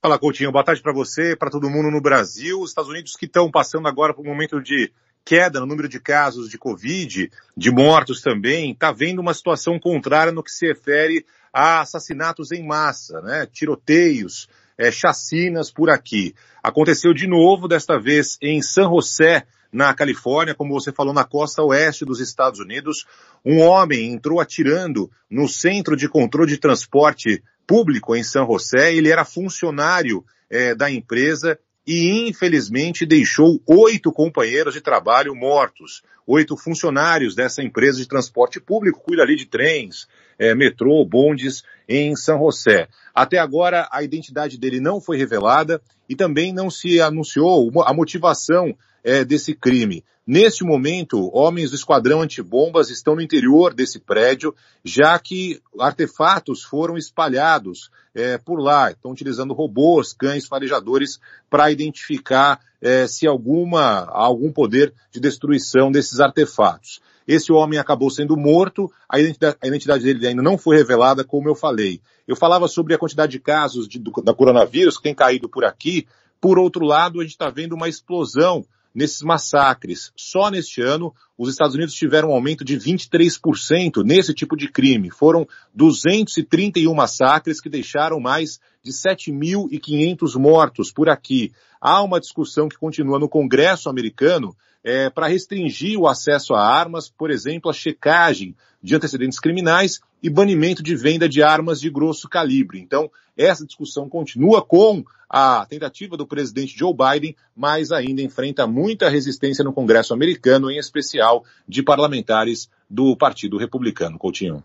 Fala, Coutinho. Boa tarde para você, para todo mundo no Brasil. Os Estados Unidos que estão passando agora por um momento de queda no número de casos de Covid, de mortos também, está vendo uma situação contrária no que se refere a assassinatos em massa, né? Tiroteios, é, chacinas por aqui. Aconteceu de novo, desta vez em San José, na Califórnia, como você falou, na costa oeste dos Estados Unidos. Um homem entrou atirando no centro de controle de transporte público em San José, ele era funcionário é, da empresa e infelizmente deixou oito companheiros de trabalho mortos, oito funcionários dessa empresa de transporte público, cuida ali de trens, é, metrô, bondes em São José. Até agora a identidade dele não foi revelada e também não se anunciou a motivação é, desse crime. Neste momento, homens do esquadrão antibombas estão no interior desse prédio, já que artefatos foram espalhados é, por lá. Estão utilizando robôs, cães farejadores para identificar é, se alguma algum poder de destruição desses artefatos. Esse homem acabou sendo morto, a identidade, a identidade, dele ainda não foi revelada, como eu falei. Eu falava sobre a quantidade de casos de, do, da coronavírus que tem caído por aqui. Por outro lado, a gente está vendo uma explosão nesses massacres. Só neste ano, os Estados Unidos tiveram um aumento de 23% nesse tipo de crime. Foram 231 massacres que deixaram mais de 7.500 mortos por aqui. Há uma discussão que continua no Congresso americano é, para restringir o acesso a armas, por exemplo, a checagem de antecedentes criminais e banimento de venda de armas de grosso calibre. Então, essa discussão continua com a tentativa do presidente Joe Biden, mas ainda enfrenta muita resistência no Congresso americano, em especial de parlamentares do Partido Republicano. Coutinho.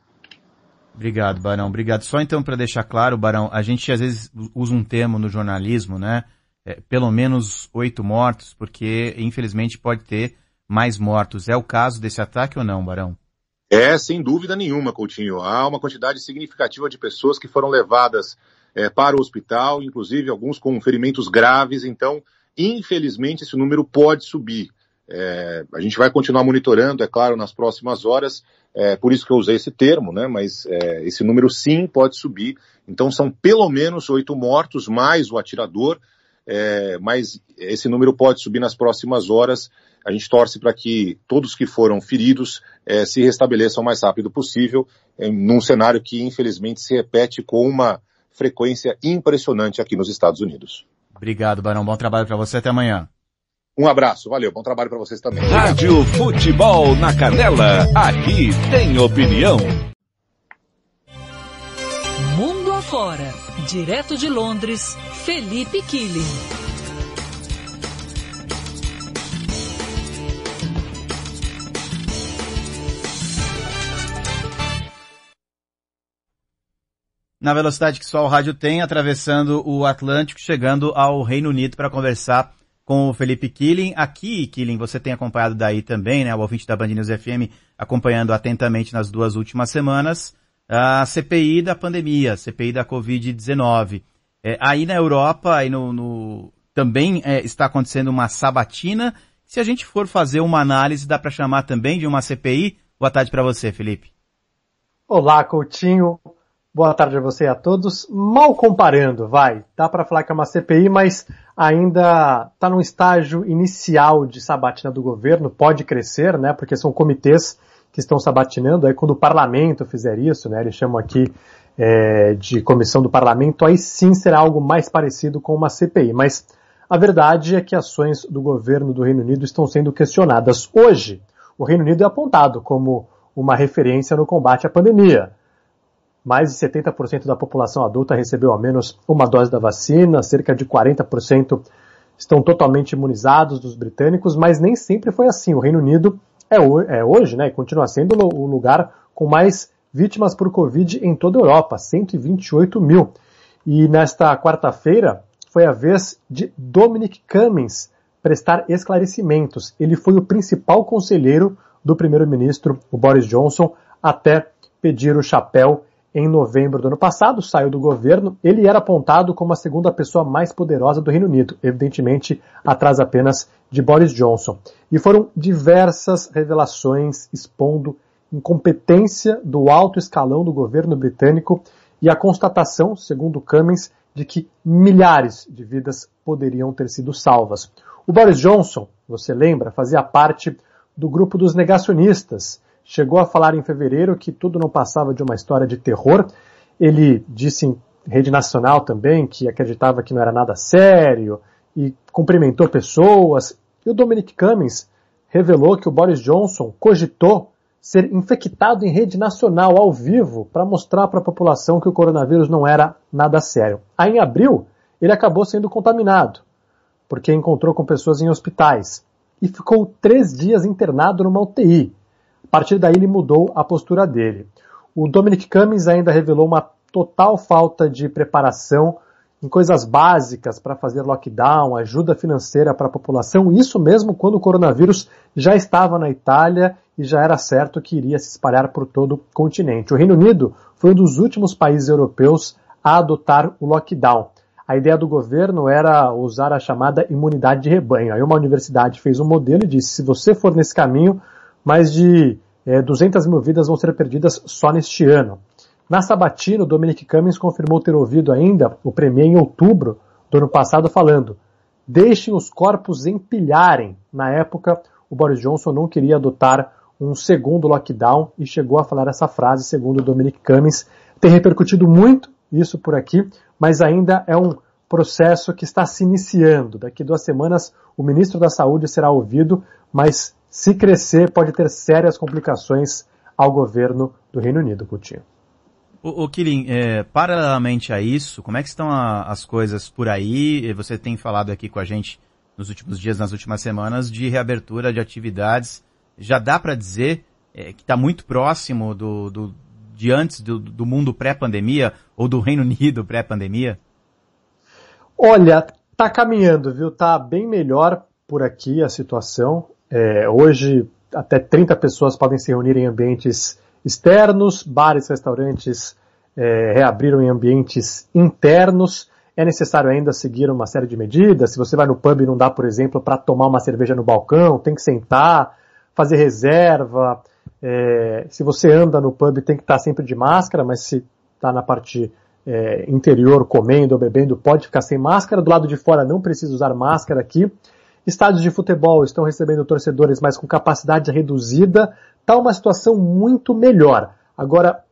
Obrigado, Barão. Obrigado. Só então para deixar claro, Barão, a gente às vezes usa um termo no jornalismo, né? É, pelo menos oito mortos, porque infelizmente pode ter mais mortos. É o caso desse ataque ou não, Barão? É, sem dúvida nenhuma, Coutinho. Há uma quantidade significativa de pessoas que foram levadas é, para o hospital, inclusive alguns com ferimentos graves. Então, infelizmente, esse número pode subir. É, a gente vai continuar monitorando, é claro, nas próximas horas. É, por isso que eu usei esse termo, né? Mas é, esse número sim pode subir. Então, são pelo menos oito mortos mais o atirador. É, mas esse número pode subir nas próximas horas. A gente torce para que todos que foram feridos é, se restabeleçam o mais rápido possível, em, num cenário que infelizmente se repete com uma frequência impressionante aqui nos Estados Unidos. Obrigado, Barão. Bom trabalho para você. Até amanhã. Um abraço, valeu. Bom trabalho para vocês também. Rádio Futebol na Canela. Aqui tem opinião. Afora. Direto de Londres, Felipe Killing. na velocidade que só o rádio tem, atravessando o Atlântico, chegando ao Reino Unido para conversar com o Felipe Killing. Aqui, Killing, você tem acompanhado daí também, né, o ouvinte da Band News FM, acompanhando atentamente nas duas últimas semanas, a CPI da pandemia, CPI da Covid-19. É, aí na Europa, aí no, no também é, está acontecendo uma sabatina. Se a gente for fazer uma análise, dá para chamar também de uma CPI? Boa tarde para você, Felipe. Olá, Coutinho. Boa tarde a você e a todos. Mal comparando, vai. Dá para falar que é uma CPI, mas ainda está num estágio inicial de sabatina do governo. Pode crescer, né? Porque são comitês que estão sabatinando. Aí quando o parlamento fizer isso, né? Eles chamam aqui é, de comissão do parlamento. Aí sim será algo mais parecido com uma CPI. Mas a verdade é que ações do governo do Reino Unido estão sendo questionadas. Hoje, o Reino Unido é apontado como uma referência no combate à pandemia. Mais de 70% da população adulta recebeu ao menos uma dose da vacina, cerca de 40% estão totalmente imunizados dos britânicos, mas nem sempre foi assim. O Reino Unido é, é hoje, né, e continua sendo o lugar com mais vítimas por Covid em toda a Europa, 128 mil. E nesta quarta-feira foi a vez de Dominic Cummings prestar esclarecimentos. Ele foi o principal conselheiro do primeiro-ministro, o Boris Johnson, até pedir o chapéu em novembro do ano passado, saiu do governo. Ele era apontado como a segunda pessoa mais poderosa do Reino Unido, evidentemente atrás apenas de Boris Johnson. E foram diversas revelações expondo incompetência do alto escalão do governo britânico e a constatação, segundo Cummings, de que milhares de vidas poderiam ter sido salvas. O Boris Johnson, você lembra, fazia parte do grupo dos negacionistas, chegou a falar em fevereiro que tudo não passava de uma história de terror. Ele disse em rede nacional também que acreditava que não era nada sério e cumprimentou pessoas. E o Dominic Cummings revelou que o Boris Johnson cogitou ser infectado em rede nacional ao vivo para mostrar para a população que o coronavírus não era nada sério. Aí em abril, ele acabou sendo contaminado, porque encontrou com pessoas em hospitais e ficou três dias internado numa UTI. Partir daí ele mudou a postura dele. O Dominic Cummings ainda revelou uma total falta de preparação em coisas básicas para fazer lockdown, ajuda financeira para a população, isso mesmo quando o coronavírus já estava na Itália e já era certo que iria se espalhar por todo o continente. O Reino Unido foi um dos últimos países europeus a adotar o lockdown. A ideia do governo era usar a chamada imunidade de rebanho. Aí uma universidade fez um modelo e disse: se você for nesse caminho, mais de é, 200 mil vidas vão ser perdidas só neste ano. Na sabatina, Dominic Cummings confirmou ter ouvido ainda o Premier em outubro do ano passado falando: deixem os corpos empilharem. Na época, o Boris Johnson não queria adotar um segundo lockdown e chegou a falar essa frase, segundo Dominic Cummings. Tem repercutido muito isso por aqui, mas ainda é um processo que está se iniciando. Daqui duas semanas, o ministro da Saúde será ouvido, mas se crescer, pode ter sérias complicações ao governo do Reino Unido, Coutinho. O, o é, paralelamente a isso, como é que estão a, as coisas por aí? Você tem falado aqui com a gente nos últimos dias, nas últimas semanas, de reabertura de atividades. Já dá para dizer é, que está muito próximo do, do de antes do, do mundo pré-pandemia ou do Reino Unido pré-pandemia? Olha, tá caminhando, viu? Tá bem melhor por aqui a situação. É, hoje, até 30 pessoas podem se reunir em ambientes externos, bares, restaurantes é, reabriram em ambientes internos. É necessário ainda seguir uma série de medidas. Se você vai no pub, não dá, por exemplo, para tomar uma cerveja no balcão, tem que sentar, fazer reserva. É, se você anda no pub, tem que estar sempre de máscara, mas se está na parte é, interior comendo ou bebendo, pode ficar sem máscara. Do lado de fora, não precisa usar máscara aqui. Estádios de futebol estão recebendo torcedores, mas com capacidade reduzida está uma situação muito melhor. Agora,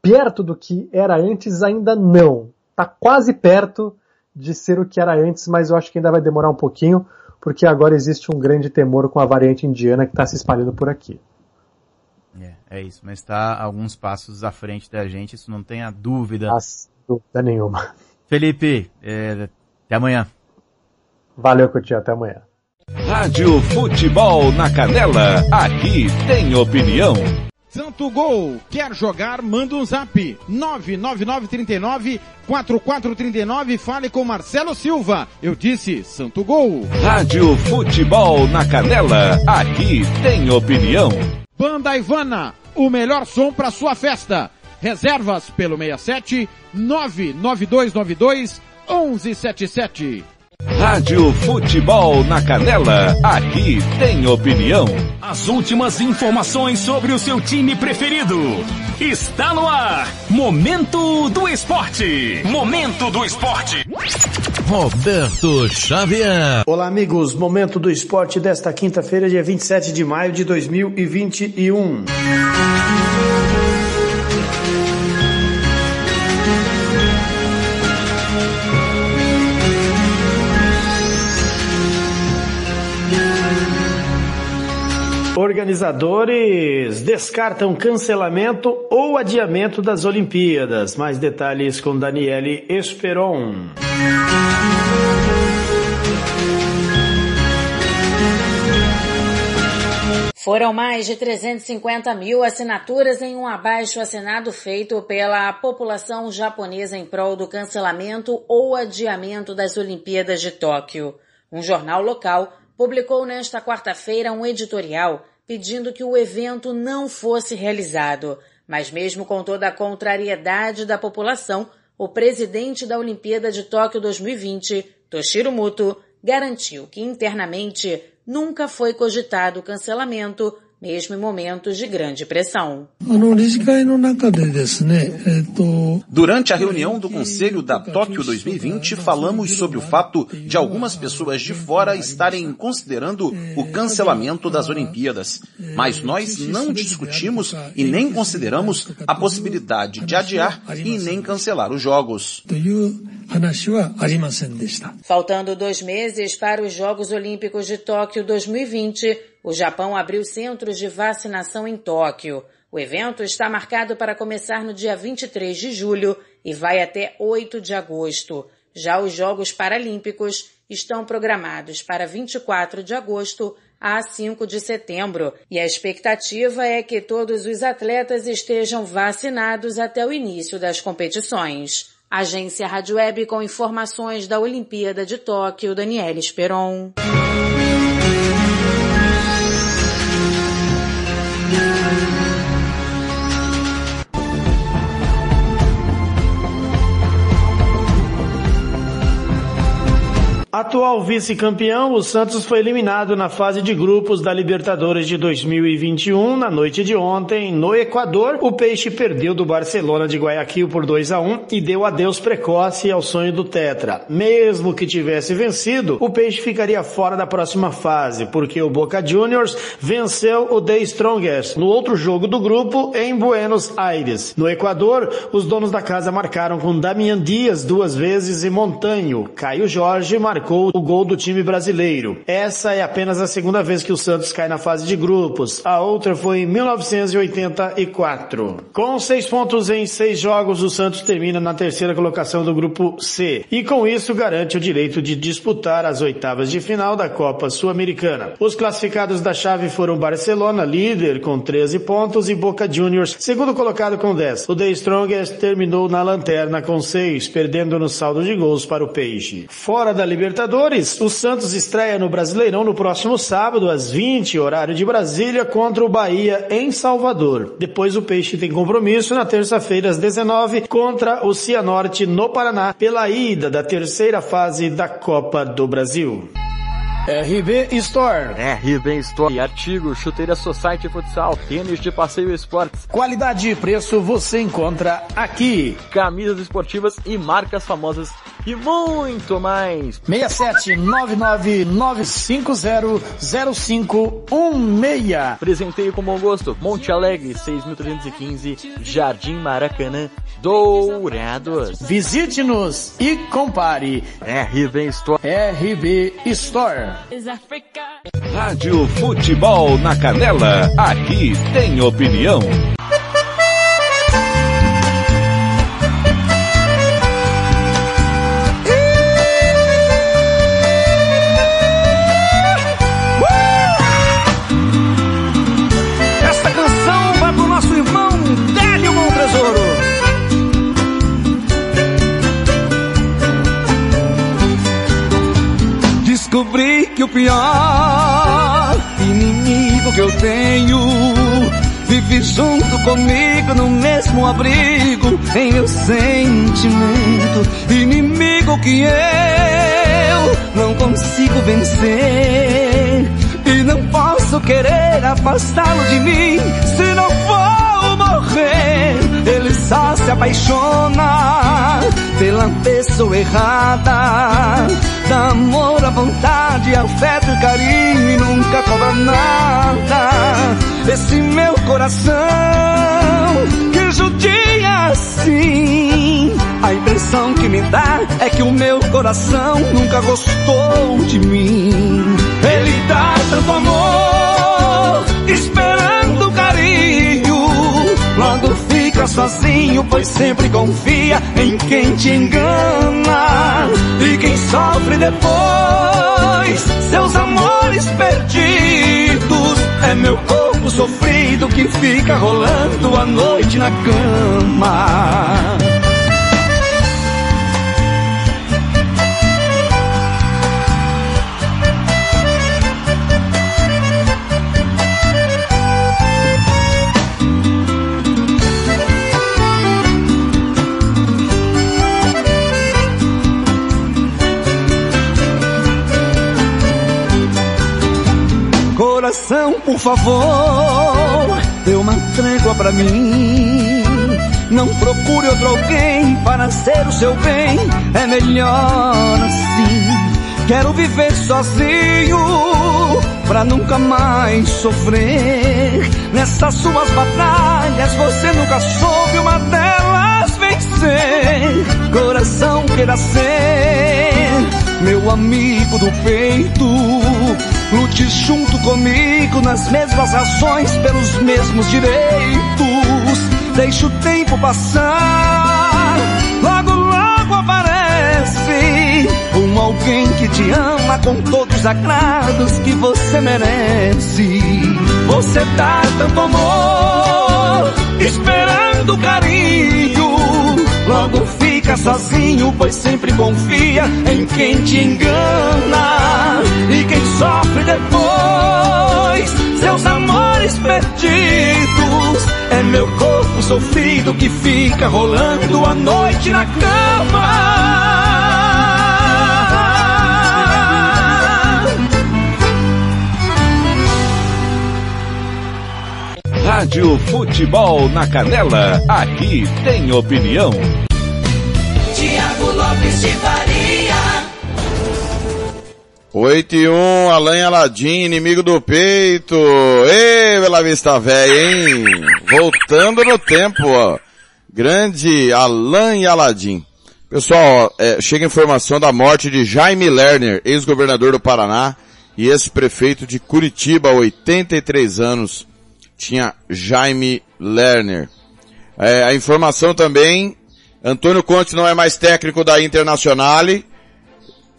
perto do que era antes ainda não. Está quase perto de ser o que era antes, mas eu acho que ainda vai demorar um pouquinho, porque agora existe um grande temor com a variante indiana que está se espalhando por aqui. É, é isso, mas está alguns passos à frente da gente, isso não tenha dúvida. Sem dúvida nenhuma. Felipe, é, até amanhã. Valeu, Coutinho, até amanhã. Rádio Futebol na Canela, aqui tem opinião. Santo Gol, quer jogar? Manda um zap. 99939 4439, fale com Marcelo Silva. Eu disse Santo Gol. Rádio Futebol na Canela, aqui tem opinião. Banda Ivana, o melhor som para sua festa. Reservas pelo 67 99292 1177. Rádio Futebol na Canela, aqui tem opinião. As últimas informações sobre o seu time preferido. Está no ar. Momento do Esporte. Momento do Esporte. Roberto Xavier. Olá, amigos. Momento do Esporte desta quinta-feira, dia 27 de maio de 2021. Organizadores descartam cancelamento ou adiamento das Olimpíadas. Mais detalhes com Daniele Esperon. Foram mais de 350 mil assinaturas em um abaixo assinado feito pela população japonesa em prol do cancelamento ou adiamento das Olimpíadas de Tóquio. Um jornal local publicou nesta quarta-feira um editorial pedindo que o evento não fosse realizado. Mas mesmo com toda a contrariedade da população, o presidente da Olimpíada de Tóquio 2020, Toshiro Muto, garantiu que internamente nunca foi cogitado o cancelamento, mesmo em momentos de grande pressão. Durante a reunião do Conselho da Tóquio 2020, falamos sobre o fato de algumas pessoas de fora estarem considerando o cancelamento das Olimpíadas. Mas nós não discutimos e nem consideramos a possibilidade de adiar e nem cancelar os Jogos. Faltando dois meses para os Jogos Olímpicos de Tóquio 2020, O Japão abriu centros de vacinação em Tóquio. O evento está marcado para começar no dia 23 de julho e vai até 8 de agosto. Já os Jogos Paralímpicos estão programados para 24 de agosto a 5 de setembro e a expectativa é que todos os atletas estejam vacinados até o início das competições. Agência Rádio Web com informações da Olimpíada de Tóquio, Daniela Esperon. Atual vice-campeão, o Santos foi eliminado na fase de grupos da Libertadores de 2021 na noite de ontem no Equador. O Peixe perdeu do Barcelona de Guayaquil por 2 a 1 e deu adeus precoce ao sonho do Tetra. Mesmo que tivesse vencido, o Peixe ficaria fora da próxima fase, porque o Boca Juniors venceu o The Strongest no outro jogo do grupo em Buenos Aires. No Equador, os donos da casa marcaram com Damian Dias duas vezes e Montanho. Caio Jorge marcou marcou o gol do time brasileiro. Essa é apenas a segunda vez que o Santos cai na fase de grupos. A outra foi em 1984. Com seis pontos em seis jogos, o Santos termina na terceira colocação do grupo C. E com isso garante o direito de disputar as oitavas de final da Copa Sul-Americana. Os classificados da chave foram Barcelona, líder com 13 pontos, e Boca Juniors, segundo colocado com 10. O The Strongest terminou na lanterna com 6, perdendo no saldo de gols para o Peixe. Fora da Libertadores, Libertadores, o Santos estreia no Brasileirão no próximo sábado, às 20, horário de Brasília, contra o Bahia em Salvador. Depois o Peixe tem compromisso na terça-feira, às 19, contra o Cianorte no Paraná, pela ida da terceira fase da Copa do Brasil. RB Store. RB Store. Artigos, chuteira Society Futsal, tênis de passeio e esportes. Qualidade e preço você encontra aqui. Camisas esportivas e marcas famosas e muito mais. 67959500516. Presenteio com bom gosto. Monte Alegre, 6.315, Jardim Maracanã, Dourados. Visite-nos e compare. RB Store. RB Store. Rádio Futebol na Canela, aqui tem opinião. Descobri que o pior inimigo que eu tenho vive junto comigo no mesmo abrigo em meu sentimento. Inimigo que eu não consigo vencer e não posso querer afastá-lo de mim se não vou morrer. Só se apaixona pela pessoa errada. Dá amor à vontade, afeto e carinho e nunca cobra nada. Esse meu coração que judia assim. A impressão que me dá é que o meu coração nunca gostou de mim. Ele dá tanto amor, Fica sozinho, pois sempre confia em quem te engana. E quem sofre depois, seus amores perdidos. É meu corpo sofrido que fica rolando a noite na cama. Por favor, dê uma trégua pra mim. Não procure outro alguém para ser o seu bem, é melhor assim. Quero viver sozinho, pra nunca mais sofrer. Nessas suas batalhas, você nunca soube uma delas vencer. Coração queira ser meu amigo do peito Lute junto comigo nas mesmas ações, pelos mesmos direitos. Deixa o tempo passar, logo, logo aparece um alguém que te ama com todos os agrados que você merece. Você dá tanto amor, esperando carinho. Logo fica sozinho, pois sempre confia em quem te engana. E quem sofre depois, seus amores perdidos. É meu corpo sofrido que fica rolando a noite na cama. Rádio Futebol na Canela, aqui tem opinião. Tiago Lopes de Faria. 8 e 1, Alain Aladim, inimigo do peito. Ê, Bela Vista Véia, hein? Voltando no tempo, ó. Grande Alain Aladim. Pessoal, ó, é, chega informação da morte de Jaime Lerner, ex-governador do Paraná e ex-prefeito de Curitiba, 83 anos. Tinha Jaime Lerner. É, a informação também, Antônio Conte não é mais técnico da Internazionale.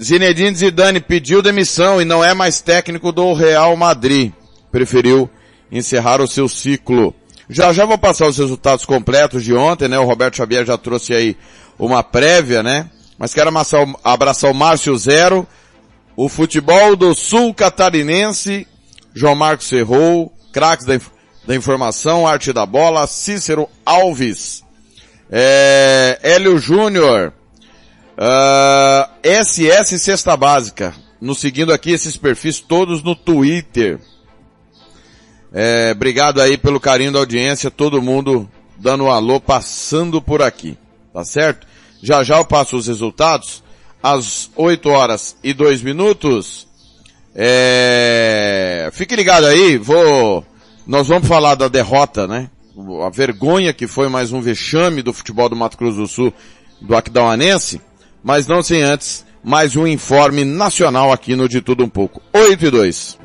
Zinedine Zidane pediu demissão e não é mais técnico do Real Madrid. Preferiu encerrar o seu ciclo. Já já vou passar os resultados completos de ontem, né? O Roberto Xavier já trouxe aí uma prévia, né? Mas quero abraçar o, Márcio Zero, o futebol do sul catarinense, João Marcos Ferrou, craques da, da informação, arte da bola, Cícero Alves, é, Hélio Júnior, uh, SS Cesta Básica, nos seguindo aqui esses perfis todos no Twitter. É, obrigado aí pelo carinho da audiência, todo mundo dando um alô, passando por aqui, tá certo? Já já eu passo os resultados, às 8 horas e 2 minutos. É, fique ligado aí, vou, nós vamos falar da derrota, né? A vergonha que foi mais um vexame do futebol do Mato Grosso do Sul, do Aquidauanense, mas não sem antes mais um informe nacional aqui no De Tudo Um Pouco. 8 e 2.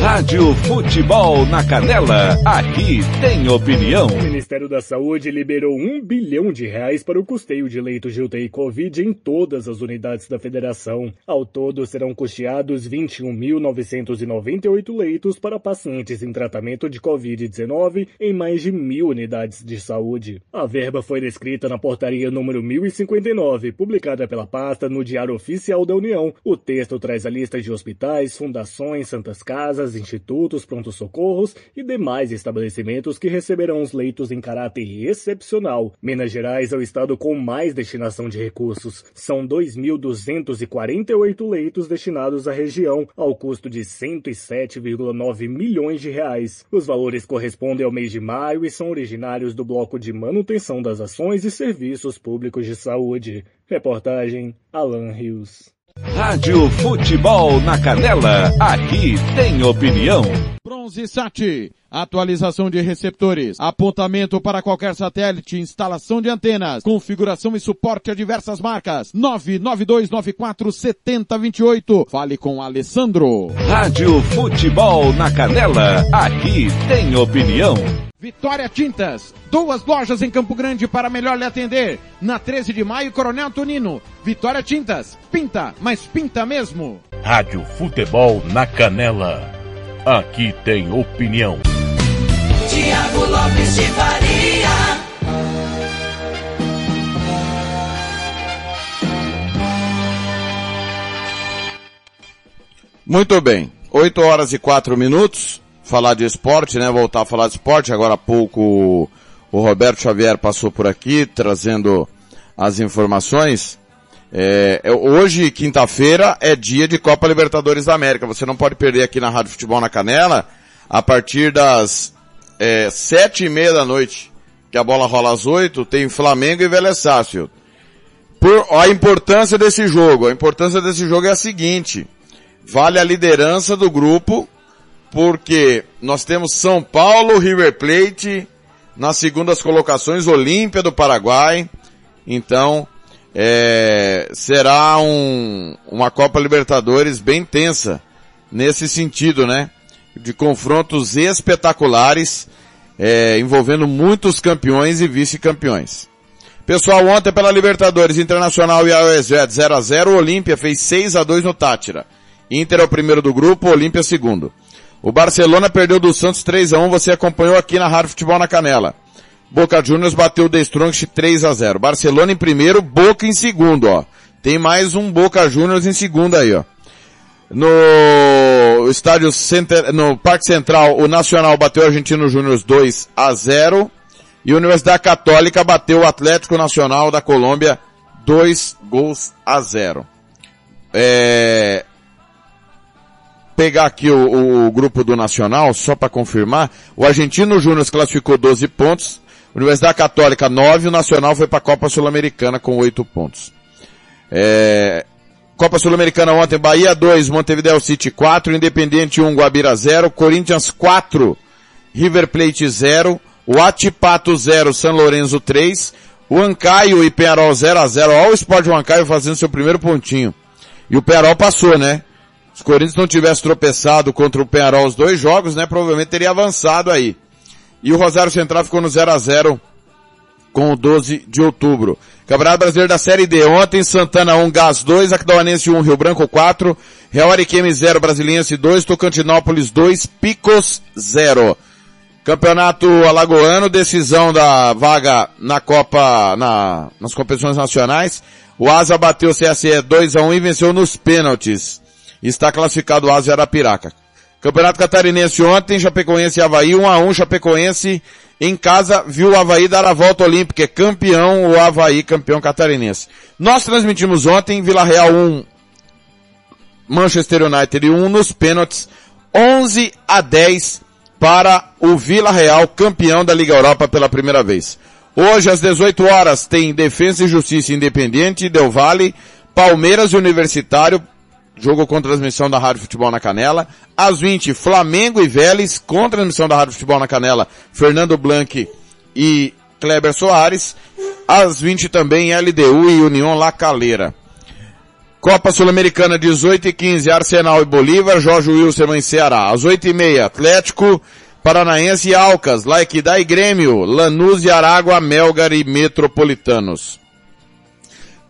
Rádio Futebol na Canela, aqui tem opinião. O Ministério da Saúde liberou um bilhão de reais para o custeio de leitos de UTI Covid em todas as unidades da federação. Ao todo, serão custeados 21.998 leitos para pacientes em tratamento de Covid-19 em mais de mil unidades de saúde. A verba foi descrita na portaria número 1059, publicada pela pasta no Diário Oficial da União. O texto traz a lista de hospitais, fundações, santas casas, institutos, pronto-socorros e demais estabelecimentos que receberão os leitos em caráter excepcional. Minas Gerais é o estado com mais destinação de recursos. São 2.248 leitos destinados à região, ao custo de 107,9 milhões de reais. Os valores correspondem ao mês de maio e são originários do bloco de manutenção das ações e serviços públicos de saúde. Reportagem Alan Rios. Rádio Futebol na Canela, aqui tem opinião. Bronze Sat, atualização de receptores, apontamento para qualquer satélite, instalação de antenas, configuração e suporte a diversas marcas. 992947028. Fale com Alessandro. Rádio Futebol na Canela, aqui tem opinião. Vitória Tintas, duas lojas em Campo Grande para melhor lhe atender. Na 13 de maio, Coronel Tonino. Vitória Tintas, pinta, mas pinta mesmo. Rádio Futebol na Canela, aqui tem opinião. Tiago Lopes de Faria. Muito bem. 8 horas e 4 minutos. Falar de esporte, né? Voltar a falar de esporte. Agora há pouco o Roberto Xavier passou por aqui trazendo as informações. É, hoje, quinta-feira, é dia de Copa Libertadores da América. Você não pode perder aqui na Rádio Futebol na Canela a partir das é, sete e meia da noite, que a bola rola às oito, tem Flamengo e Vélez Sarsfield. Por a importância desse jogo, a importância desse jogo é a seguinte, vale a liderança do grupo, porque nós temos São Paulo, River Plate, nas segundas colocações, Olímpia do Paraguai, então, é, será um, uma Copa Libertadores bem tensa nesse sentido, né? De confrontos espetaculares, é, envolvendo muitos campeões e vice-campeões. Pessoal, ontem pela Libertadores Internacional e a Jet 0 a 0 o Olímpia fez 6 a 2 no Tátira. Inter é o primeiro do grupo, Olímpia é segundo. O Barcelona perdeu do Santos 3 a 1 você acompanhou aqui na Rádio Futebol na Canela. Boca Juniors bateu o The Strongest 3 a 0 Barcelona em primeiro, Boca em segundo, ó. Tem mais um Boca Juniors em segundo aí, ó. No estádio Center, no Parque Central, o Nacional bateu o Argentino Júnior 2 a 0 e a Universidade Católica bateu o Atlético Nacional da Colômbia 2 gols a 0. É... Pegar aqui o, o grupo do Nacional, só para confirmar, o Argentino Júnior classificou 12 pontos, Universidade Católica 9, o Nacional foi para a Copa Sul-Americana com 8 pontos. É... Copa Sul-Americana ontem, Bahia 2, Montevideo City 4, Independiente 1, Guabira 0, Corinthians 4, River Plate 0, o Atipato 0, San Lorenzo 3, o Ancaio e Penarol 0 a 0 Olha o Sport Ancaio fazendo seu primeiro pontinho. E o Penarol passou, né? Se o Corinthians não tivesse tropeçado contra o Penarol os dois jogos, né? Provavelmente teria avançado aí. E o Rosário Central ficou no 0 a 0 com o 12 de outubro. Campeonato Brasileiro da Série D. Ontem, Santana 1, Gás 2, Aquidauanense 1, Rio Branco 4, Real Ariquemes 0, Brasiliense 2, Tocantinópolis 2, Picos 0. Campeonato Alagoano, decisão da vaga na Copa, na, nas competições nacionais. O Asa bateu o CSE 2 a 1 e venceu nos pênaltis. Está classificado o Asa Arapiraca. Campeonato Catarinense ontem, Chapecoense e Havaí 1 a 1 Chapecoense em casa viu o Havaí dar a volta olímpica, é campeão o Havaí, campeão catarinense. Nós transmitimos ontem Vila Real 1, Manchester United 1 nos pênaltis, 11 a 10 para o Vila Real, campeão da Liga Europa pela primeira vez. Hoje às 18 horas tem Defesa e Justiça Independente, Del Valle, Palmeiras Universitário, jogo com transmissão da Rádio Futebol na Canela. Às 20, Flamengo e Vélez, com transmissão da Rádio Futebol na Canela, Fernando Blanc e Kleber Soares. Às 20 também, LDU e União La Calera. Copa Sul-Americana 18 e 15, Arsenal e Bolívar, Jorge Wilson em Ceará. Às 8 e meia, Atlético, Paranaense e Alcas, Laiquidá e Grêmio, Lanús e Aragua, Melgar e Metropolitanos.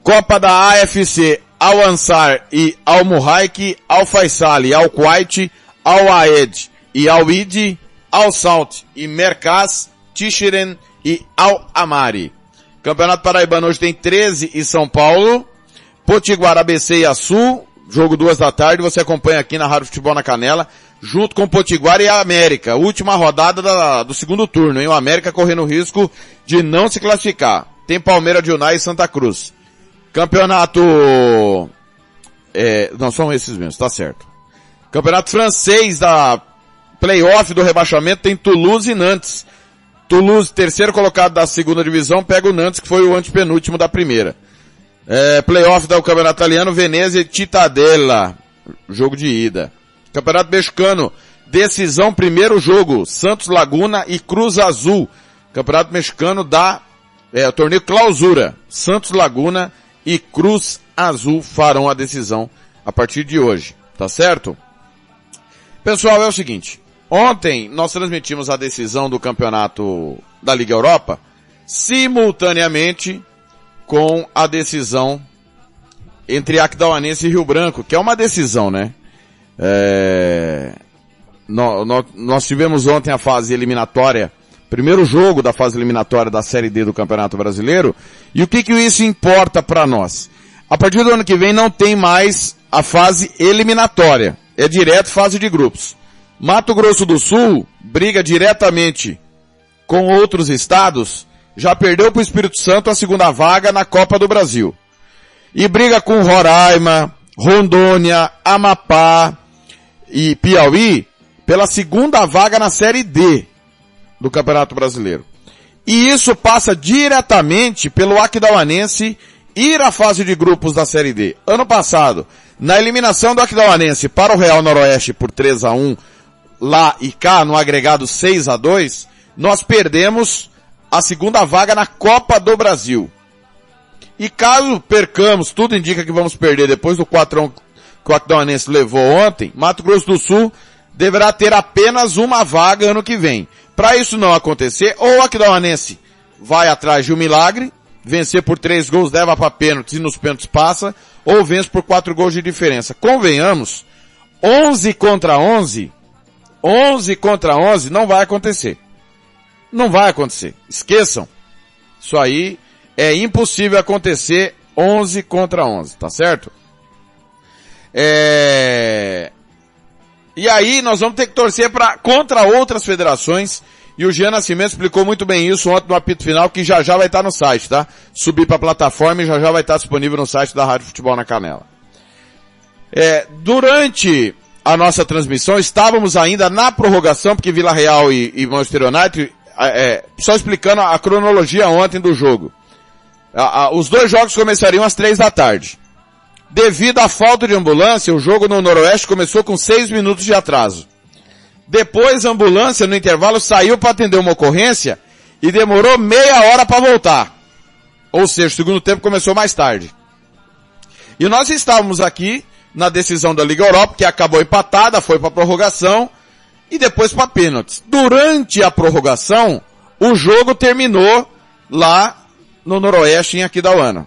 Copa da AFC, Al Ansar e Al Muhaik, Al Kuwait, Al Aed e Al Id, Al Salt e Merkaz, Tishiren e Al Amari. Campeonato Paraibano hoje tem 13 e São Paulo, Potiguar, ABC e Açu, jogo duas da tarde, você acompanha aqui na Rádio Futebol na Canela, junto com Potiguar e a América, última rodada da, do segundo turno, hein? O América correndo risco de não se classificar. Tem Palmeiras de Unai e Santa Cruz. Campeonato, é, não são esses mesmos, tá certo. Campeonato francês da playoff do rebaixamento tem Toulouse e Nantes. Toulouse, terceiro colocado da segunda divisão, pega o Nantes, que foi o antepenúltimo da primeira. É, playoff do Campeonato Italiano, Venezia e Cittadella. Jogo de ida. Campeonato Mexicano, decisão, primeiro jogo, Santos Laguna e Cruz Azul. Campeonato Mexicano da, é, torneio clausura. Santos Laguna e Cruz Azul farão a decisão a partir de hoje. Tá certo? Pessoal, é o seguinte. Ontem nós transmitimos a decisão do campeonato da Liga Europa simultaneamente com a decisão entre Aquidauanense e Rio Branco, que é uma decisão, né? É... Nós, nós tivemos ontem a fase eliminatória, primeiro jogo da fase eliminatória da Série D do Campeonato Brasileiro, e o que que isso importa para nós? A partir do ano que vem não tem mais a fase eliminatória, é direto fase de grupos. Mato Grosso do Sul briga diretamente com outros estados já perdeu para o Espírito Santo a segunda vaga na Copa do Brasil. E briga com Roraima, Rondônia, Amapá e Piauí pela segunda vaga na Série D do Campeonato Brasileiro. E isso passa diretamente pelo Aquidauanense ir à fase de grupos da Série D. Ano passado, na eliminação do Aquidauanense para o Real Noroeste por 3 a 1 lá e cá, no agregado 6 a 2 nós perdemos a segunda vaga na Copa do Brasil. E caso percamos, tudo indica que vamos perder depois do 4x1 que o Aquidauanense levou ontem, Mato Grosso do Sul deverá ter apenas uma vaga ano que vem. Para isso não acontecer, ou o Aquidauanense vai atrás de um milagre, vencer por três gols leva para pênaltis e nos pênaltis passa, ou vence por quatro gols de diferença. Convenhamos, 11 contra 11, 11 contra 11 não vai acontecer. Não vai acontecer. Esqueçam. Isso aí é impossível acontecer 11 contra 11, tá certo? É... E aí nós vamos ter que torcer para contra outras federações. E o Jean Nascimento explicou muito bem isso ontem no apito final, que já já vai estar no site, tá? Subir para a plataforma e já já vai estar disponível no site da Rádio Futebol na Canela. É, durante a nossa transmissão, estávamos ainda na prorrogação, porque Vila Real e, e Manchester United, é, só explicando a cronologia ontem do jogo. A, a, os dois jogos começariam às três da tarde. Devido à falta de ambulância, o jogo no Noroeste começou com seis minutos de atraso. Depois a ambulância no intervalo saiu para atender uma ocorrência e demorou meia hora para voltar. Ou seja, o segundo tempo começou mais tarde. E nós estávamos aqui na decisão da Liga Europa, que acabou empatada, foi para prorrogação e depois para pênaltis. Durante a prorrogação, o jogo terminou lá no Noroeste em Aquidauana.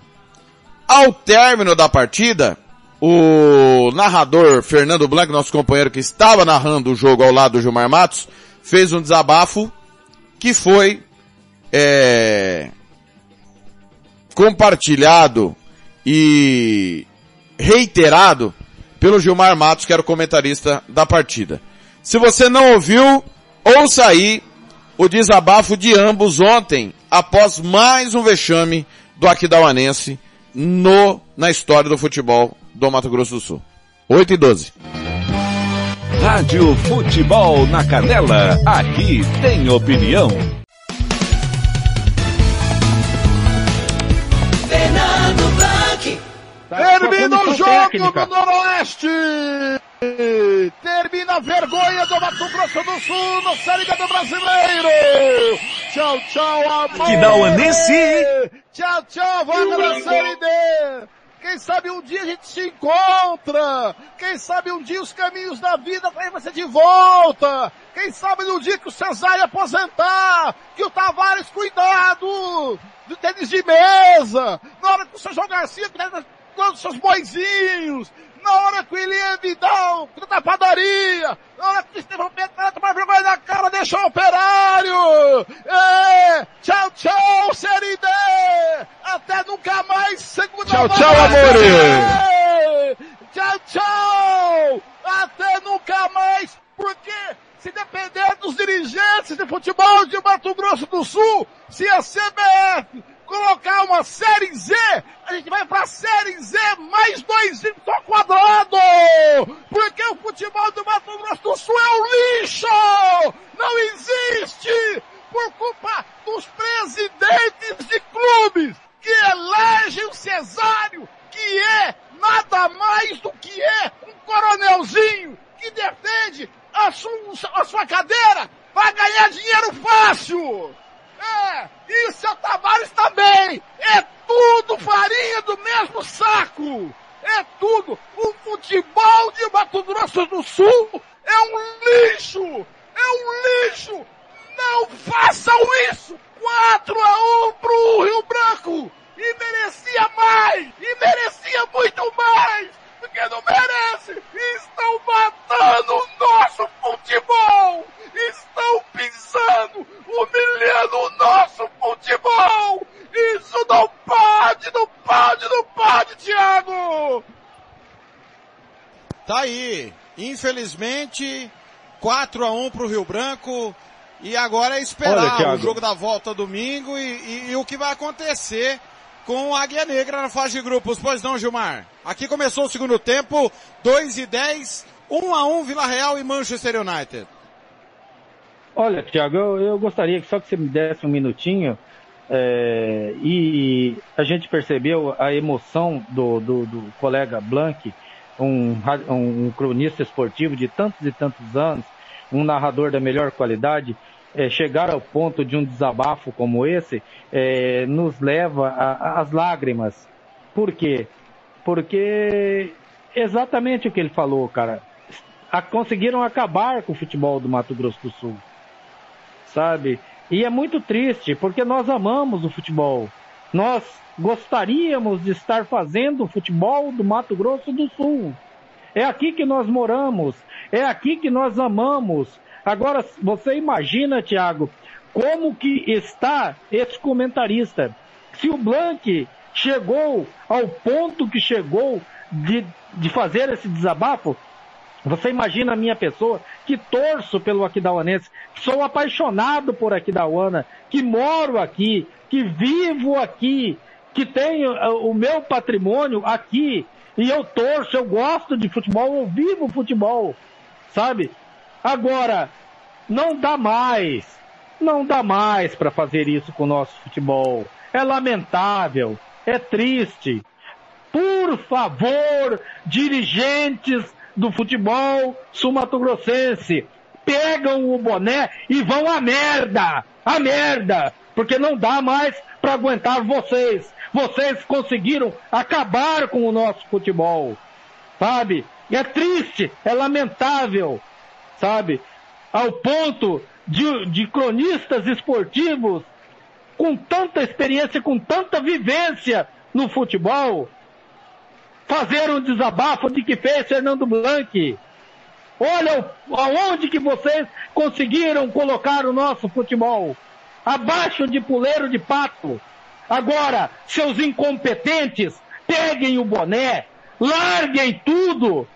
Ao término da partida, o narrador Fernando Blanco, nosso companheiro que estava narrando o jogo ao lado do Gilmar Matos, fez um desabafo que foi é, compartilhado e reiterado pelo Gilmar Matos, que era o comentarista da partida. Se você não ouviu, ouça aí o desabafo de ambos ontem, após mais um vexame do Aquidauanense no, na história do futebol do Mato Grosso do Sul. 8 e 12. Rádio Futebol na Canela, aqui tem opinião. Fernando Blanc. Termina o jogo técnica. do Noroeste! Termina a vergonha do Mato Grosso do Sul no Série do Brasileiro! Tchau, tchau, amor! Aquidauanense. Tchau, tchau, vaga da Série D! Quem sabe um dia a gente se encontra! Quem sabe um dia os caminhos da vida vai ser de volta! Quem sabe no dia que o Cesário aposentar, que o Tavares cuidado do tênis de mesa, na hora que o Sérgio Garcia cuidar dos seus boizinhos, na hora que o Elian Vidal da padaria, na hora que o Estevão Petrata tomar vergonha na cara, deixou o operário! É, tchau, tchau, Série D! Até nunca mais, segunda Tchau, tchau, amores. Tchau, tchau! Até nunca mais, porque se depender dos dirigentes de futebol de Mato Grosso do Sul, se a CBF colocar uma Série Z, a gente vai pra Série Z mais dois ao quadrado! Porque o futebol do Mato Grosso do Sul é um lixo! Não existe! Por culpa dos presidentes de clubes que elegem o Cesário, que é nada mais do que é um coronelzinho que defende a sua, a sua cadeira para ganhar dinheiro fácil! É, e o seu Tavares também! É tudo farinha do mesmo saco! É tudo! O futebol de Mato Grosso do Sul é um lixo! É um lixo! Não façam isso! 4 a 1 pro Rio Branco! E merecia mais! E merecia muito mais! Porque não merece! Estão matando o nosso futebol! Estão pisando, humilhando o nosso futebol! Isso não pode, não pode, não pode, Thiago! Tá aí. Infelizmente, 4 a 1 pro Rio Branco. E agora é Olha, esperar Thiago. o jogo da volta domingo e, e- e o que vai acontecer com a Águia Negra na fase de grupos. Pois não, Gilmar? Aqui começou o segundo tempo, 2 e 10, 1 a 1 Vila Real e Manchester United. Olha, Thiago, eu, eu gostaria que só que você me desse um minutinho é, e a gente percebeu a emoção do, do, do colega Blank, um, um cronista esportivo de tantos e tantos anos, um narrador da melhor qualidade, é, chegar ao ponto de um desabafo como esse é, nos leva às lágrimas. Por quê? Porque exatamente o que ele falou, cara. A, conseguiram acabar com o futebol do Mato Grosso do Sul. Sabe? E é muito triste, porque nós amamos o futebol. Nós gostaríamos de estar fazendo o futebol do Mato Grosso do Sul. É aqui que nós moramos, é aqui que nós amamos. Agora, você imagina, Tiago, como que está esse comentarista? Se o Blank chegou ao ponto que chegou de, de fazer esse desabafo, você imagina a minha pessoa que torço pelo Aquidauanense, sou apaixonado por Aquidauana, que moro aqui, que vivo aqui, que tenho uh, o meu patrimônio aqui, e eu torço, eu gosto de futebol, eu vivo futebol, sabe? Agora, não dá mais, não dá mais para fazer isso com o nosso futebol. É lamentável, é triste. Por favor, dirigentes do futebol sul-mato-grossense, pegam o boné e vão à merda! À merda! Porque não dá mais para aguentar vocês. Vocês conseguiram acabar com o nosso futebol. Sabe? É triste, é lamentável. Sabe? Ao ponto de, de cronistas esportivos com tanta experiência, com tanta vivência no futebol, fazer um desabafo de que fez Fernando Blanc. Olha aonde que vocês conseguiram colocar o nosso futebol. Abaixo de puleiro de pato. Agora, seus incompetentes, peguem o boné, larguem tudo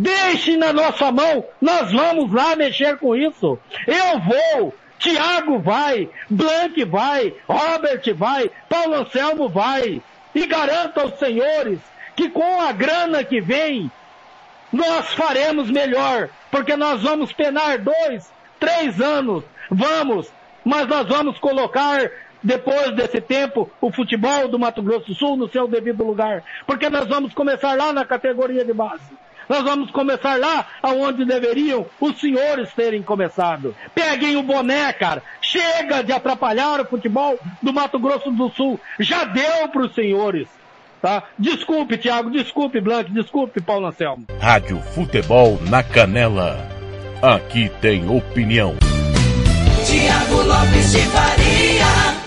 Deixe na nossa mão, nós vamos lá mexer com isso. Eu vou, Tiago vai, Blank vai, Robert vai, Paulo Anselmo vai. E garanto aos senhores que com a grana que vem, nós faremos melhor, porque nós vamos penar dois, três anos, vamos, mas nós vamos colocar depois desse tempo, o futebol do Mato Grosso do Sul no seu devido lugar. Porque nós vamos começar lá na categoria de base. Nós vamos começar lá aonde deveriam os senhores terem começado. Peguem o boné, cara. Chega de atrapalhar o futebol do Mato Grosso do Sul. Já deu para os senhores. Tá? Desculpe, Thiago, desculpe, Blanc, desculpe, Paulo Anselmo. Rádio Futebol na Canela. Aqui tem opinião. Tiago Lopes de Faria.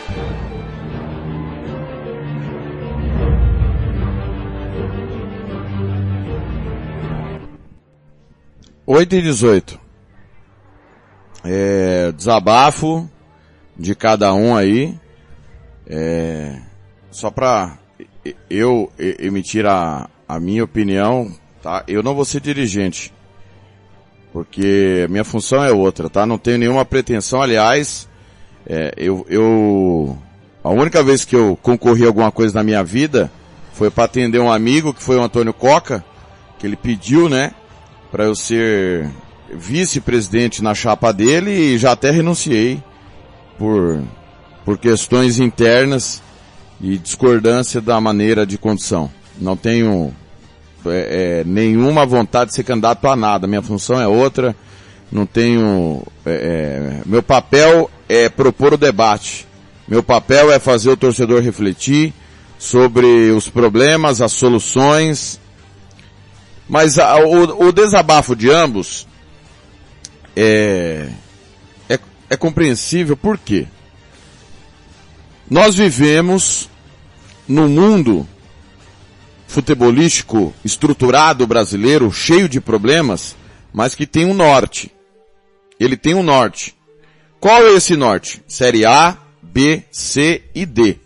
8 e 18. É, desabafo de cada um aí. É, só para eu emitir a, a minha opinião, tá? Eu não vou ser dirigente. Porque minha função é outra, tá? Não tenho nenhuma pretensão, aliás, é, eu, eu, a única vez que eu concorri a alguma coisa na minha vida foi para atender um amigo que foi o Antônio Coca, que ele pediu, né? para eu ser vice-presidente na chapa dele e já até renunciei por, por questões internas e discordância da maneira de condução. Não tenho é, é, nenhuma vontade de ser candidato a nada. Minha função é outra. Não tenho. É, é meu papel é propor o debate. Meu papel é fazer o torcedor refletir sobre os problemas, as soluções mas a, o, o, desabafo de ambos é, é, é compreensível por quê? Nós vivemos num mundo futebolístico estruturado brasileiro, cheio de problemas, mas que tem um norte. Ele tem um norte. Qual é esse norte? Série A, B, C e D.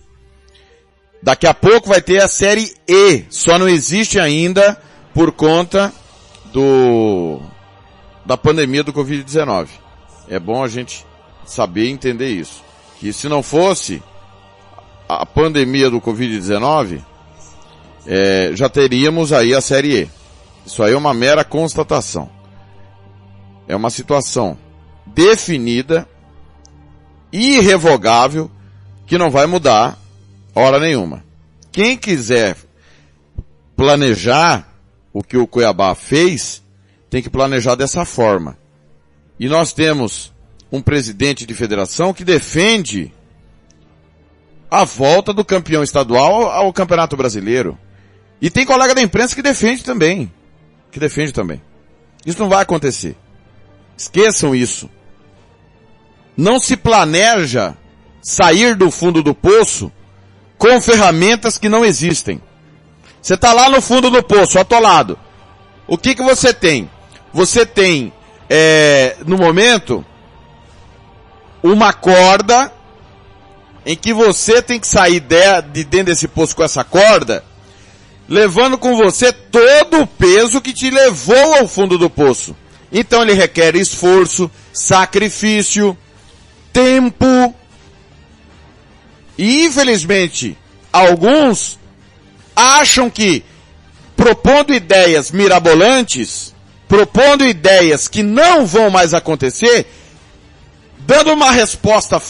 Daqui a pouco vai ter a série E, só não existe ainda por conta do da pandemia do Covid-19. É bom a gente saber entender isso. Que se não fosse a pandemia do Covid-19, é, já teríamos aí a série E. Isso aí é uma mera constatação. É uma situação definida, irrevogável, que não vai mudar hora nenhuma. Quem quiser planejar o que o Cuiabá fez, tem que planejar dessa forma. E nós temos um presidente de federação que defende a volta do campeão estadual ao Campeonato Brasileiro. E tem colega da imprensa que defende também. Que defende também. Isso não vai acontecer. Esqueçam isso. Não se planeja sair do fundo do poço com ferramentas que não existem. Você está lá no fundo do poço, atolado. O que que você tem? Você tem, é, no momento, uma corda em que você tem que sair de, de dentro desse poço com essa corda, levando com você todo o peso que te levou ao fundo do poço. Então ele requer esforço, sacrifício, tempo. E infelizmente, alguns acham que propondo ideias mirabolantes, propondo ideias que não vão mais acontecer, dando uma resposta,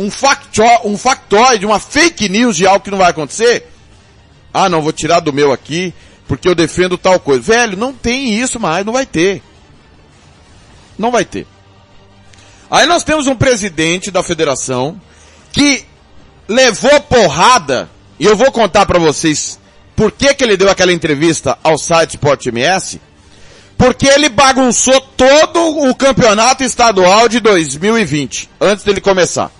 um, facto, um factoide, uma fake news de algo que não vai acontecer. Ah, não, vou tirar do meu aqui, porque eu defendo tal coisa. Velho, não tem isso mais, não vai ter. Não vai ter. Aí nós temos um presidente da federação que levou porrada, e eu vou contar para vocês por que, que ele deu aquela entrevista ao site Sport MS, porque ele bagunçou todo o campeonato estadual de 2020, antes dele começar.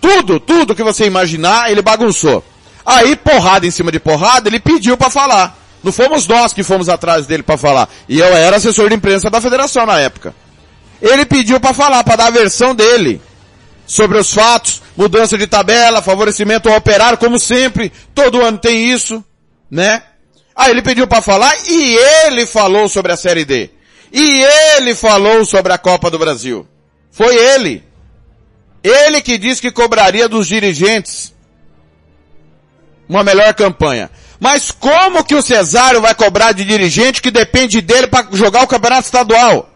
Tudo, tudo que você imaginar, ele bagunçou. Aí, porrada em cima de porrada, ele pediu para falar. Não fomos nós que fomos atrás dele para falar. E eu era assessor de imprensa da federação na época. Ele pediu para falar, para dar a versão dele sobre os fatos, mudança de tabela, favorecimento ao operário, como sempre, todo ano tem isso, né? Aí ele pediu para falar e ele falou sobre a Série D. E ele falou sobre a Copa do Brasil. Foi ele. Ele que disse que cobraria dos dirigentes uma melhor campanha. Mas como que o Cesário vai cobrar de dirigente que depende dele para jogar o campeonato estadual?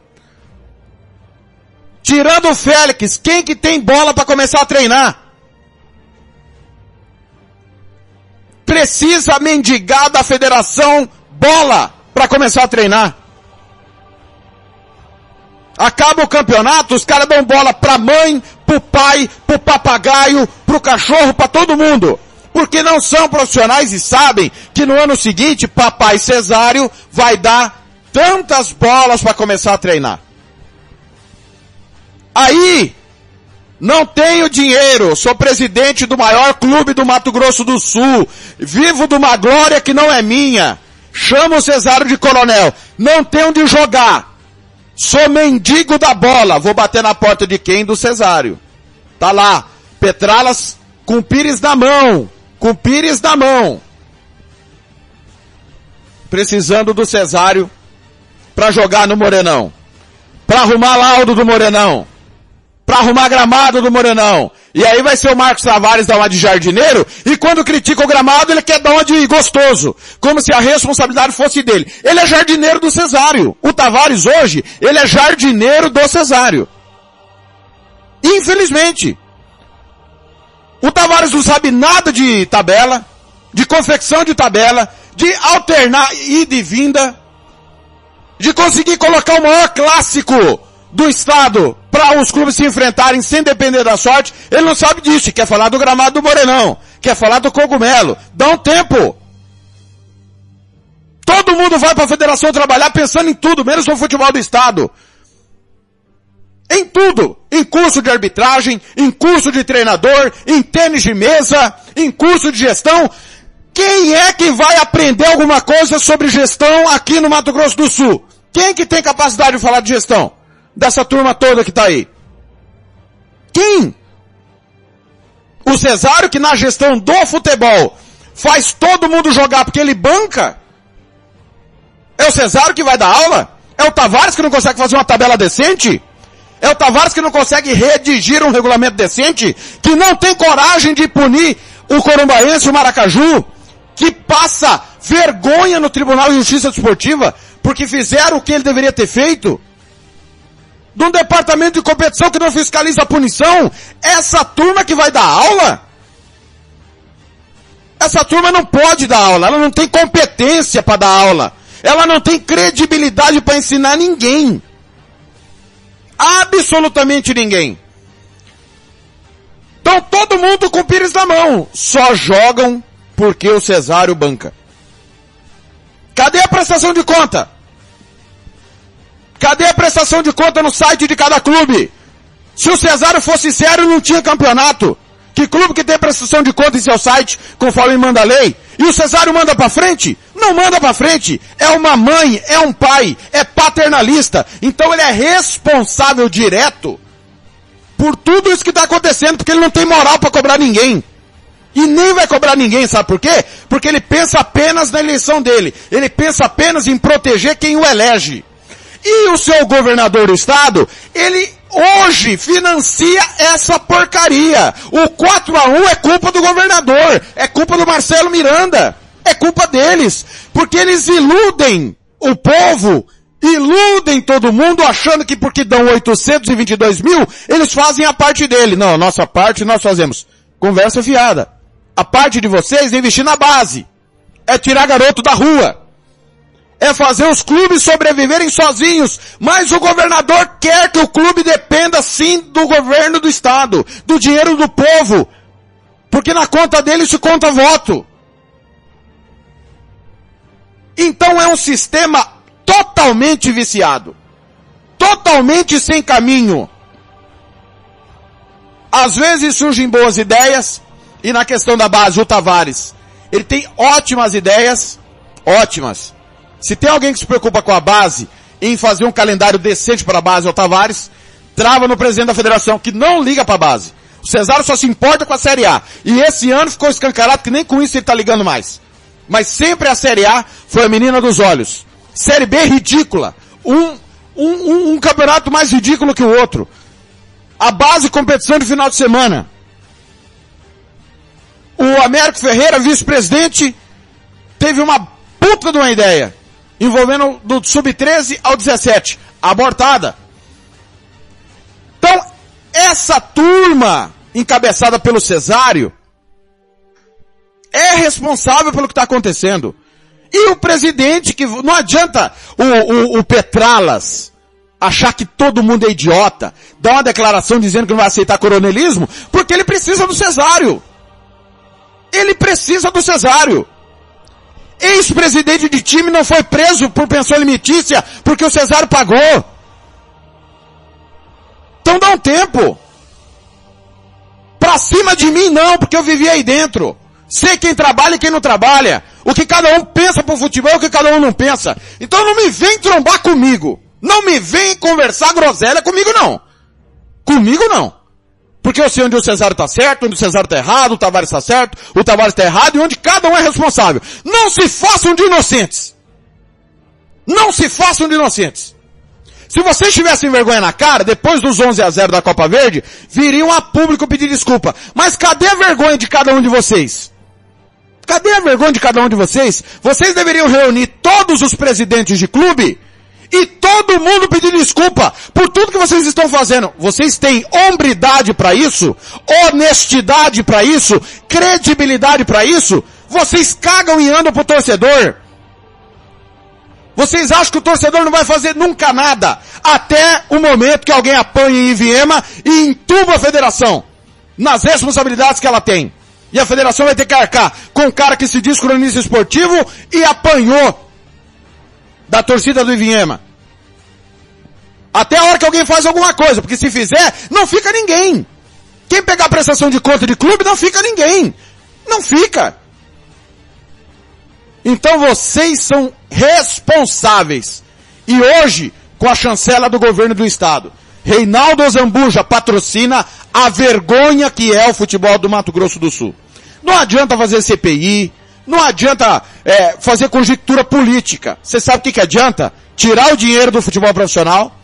Tirando o Félix, quem que tem bola para começar a treinar? Precisa mendigar da federação bola para começar a treinar. Acaba o campeonato, os caras dão bola pra mãe, pro pai, pro papagaio, pro cachorro, para todo mundo. Porque não são profissionais e sabem que no ano seguinte, papai Cesário vai dar tantas bolas para começar a treinar. Aí, não tenho dinheiro, sou presidente do maior clube do Mato Grosso do Sul, vivo de uma glória que não é minha, chamo o Cesário de coronel, não tenho onde jogar, sou mendigo da bola, vou bater na porta de quem? Do Cesário. Tá lá, Petralas com Pires na mão, com Pires na mão, precisando do Cesário para jogar no Morenão, para arrumar laudo do Morenão para arrumar gramado do Morenão. E aí vai ser o Marcos Tavares dar uma de jardineiro, e quando critica o gramado, ele quer dar uma de gostoso. Como se a responsabilidade fosse dele. Ele é jardineiro do Cesário. O Tavares hoje, ele é jardineiro do Cesário. Infelizmente. O Tavares não sabe nada de tabela, de confecção de tabela, de alternar ida e vinda, de conseguir colocar o maior clássico do Estado para os clubes se enfrentarem sem depender da sorte, ele não sabe disso, quer falar do gramado do Morenão, quer falar do cogumelo. Dá um tempo. Todo mundo vai para a federação trabalhar pensando em tudo, menos no futebol do Estado. Em tudo. Em curso de arbitragem, em curso de treinador, em tênis de mesa, em curso de gestão. Quem é que vai aprender alguma coisa sobre gestão aqui no Mato Grosso do Sul? Quem que tem capacidade de falar de gestão? Dessa turma toda que está aí? Quem? O Cesário que na gestão do futebol faz todo mundo jogar porque ele banca? É o Cesário que vai dar aula? É o Tavares que não consegue fazer uma tabela decente? É o Tavares que não consegue redigir um regulamento decente? Que não tem coragem de punir o Corumbaense o Maracaju? Que passa vergonha no Tribunal de Justiça Desportiva porque fizeram o que ele deveria ter feito? De um departamento de competição que não fiscaliza a punição, essa turma que vai dar aula? Essa turma não pode dar aula, ela não tem competência para dar aula. Ela não tem credibilidade para ensinar ninguém. Absolutamente ninguém. Então todo mundo com o Pires na mão. Só jogam porque o Cesário banca. Cadê a prestação de conta? Cadê a prestação de conta no site de cada clube? Se o Cesário fosse sério, não tinha campeonato. Que clube que tem prestação de conta em seu site, conforme manda a lei? E o Cesário manda para frente? Não manda para frente. É uma mãe, é um pai, é paternalista. Então ele é responsável direto por tudo isso que está acontecendo, porque ele não tem moral para cobrar ninguém. E nem vai cobrar ninguém, sabe por quê? Porque ele pensa apenas na eleição dele. Ele pensa apenas em proteger quem o elege. E o seu governador do estado, ele hoje financia essa porcaria. O 4 a 1 é culpa do governador, é culpa do Marcelo Miranda, é culpa deles, porque eles iludem o povo, iludem todo mundo achando que porque dão 822 mil, eles fazem a parte dele. Não, nossa parte nós fazemos. Conversa fiada. A parte de vocês é investir na base. É tirar garoto da rua é fazer os clubes sobreviverem sozinhos, mas o governador quer que o clube dependa sim do governo do estado, do dinheiro do povo, porque na conta dele se conta voto. Então é um sistema totalmente viciado, totalmente sem caminho. Às vezes surgem boas ideias, e na questão da base, o Tavares, ele tem ótimas ideias, ótimas. Se tem alguém que se preocupa com a base em fazer um calendário decente para a base, o Tavares, trava no presidente da federação, que não liga para a base. O Cesário só se importa com a Série A. E esse ano ficou escancarado que nem com isso ele está ligando mais. Mas sempre a Série A foi a menina dos olhos. Série B ridícula. Um, um, um, um campeonato mais ridículo que o outro. A base competição de final de semana. O Américo Ferreira, vice-presidente, teve uma puta de uma ideia envolvendo do sub-13 ao 17, abortada. Então, essa turma encabeçada pelo Cesário é responsável pelo que está acontecendo. E o presidente que não adianta o, o, o Petralas achar que todo mundo é idiota, dar uma declaração dizendo que não vai aceitar coronelismo, porque ele precisa do Cesário. Ele precisa do Cesário. Ex-presidente de time não foi preso por pensão limitícia porque o Cesário pagou. Então dá um tempo. Pra cima de mim não, porque eu vivi aí dentro. Sei quem trabalha e quem não trabalha. O que cada um pensa pro futebol e o que cada um não pensa. Então não me vem trombar comigo. Não me vem conversar groselha comigo não. Comigo não. Porque eu sei onde o Cesário está certo, onde o Cesário está errado, o Tavares está certo, o Tavares está errado e onde cada um é responsável. Não se façam de inocentes. Não se façam de inocentes. Se vocês tivessem vergonha na cara, depois dos 11 a 0 da Copa Verde, viriam a público pedir desculpa. Mas cadê a vergonha de cada um de vocês? Cadê a vergonha de cada um de vocês? Vocês deveriam reunir todos os presidentes de clube e todo mundo pedir desculpa por tudo que vocês estão fazendo. Vocês têm hombridade para isso? Honestidade para isso? Credibilidade para isso? Vocês cagam e andam pro torcedor. Vocês acham que o torcedor não vai fazer nunca nada, até o momento que alguém apanha em Viema e entuba a federação, nas responsabilidades que ela tem. E a federação vai ter que arcar com o cara que se diz cronista esportivo e apanhou da torcida do Ivinhema. Até a hora que alguém faz alguma coisa, porque se fizer, não fica ninguém. Quem pegar prestação de conta de clube, não fica ninguém. Não fica. Então vocês são responsáveis. E hoje, com a chancela do governo do estado, Reinaldo Zambuja patrocina a vergonha que é o futebol do Mato Grosso do Sul. Não adianta fazer CPI, não adianta é, fazer conjectura política. Você sabe o que, que adianta? Tirar o dinheiro do futebol profissional.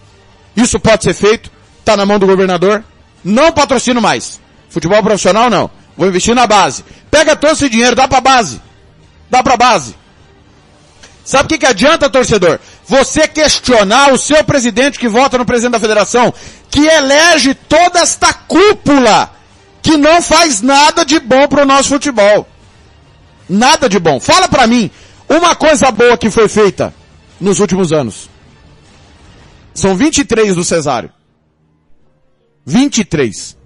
Isso pode ser feito. Está na mão do governador. Não patrocino mais. Futebol profissional não. Vou investir na base. Pega todo esse dinheiro, dá pra base. Dá pra base. Sabe o que, que adianta, torcedor? Você questionar o seu presidente que vota no presidente da federação, que elege toda esta cúpula, que não faz nada de bom pro nosso futebol. Nada de bom. Fala para mim uma coisa boa que foi feita nos últimos anos. São 23 do Cesário. 23.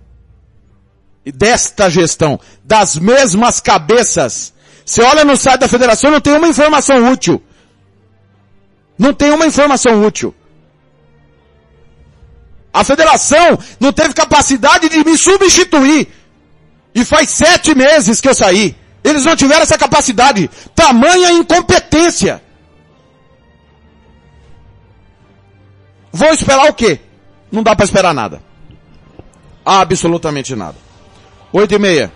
E desta gestão, das mesmas cabeças. Você olha no site da federação, não tem uma informação útil. Não tem uma informação útil. A federação não teve capacidade de me substituir. E faz sete meses que eu saí. Eles não tiveram essa capacidade. Tamanha incompetência. Vou esperar o quê? Não dá para esperar nada. Absolutamente nada. Oito e meia.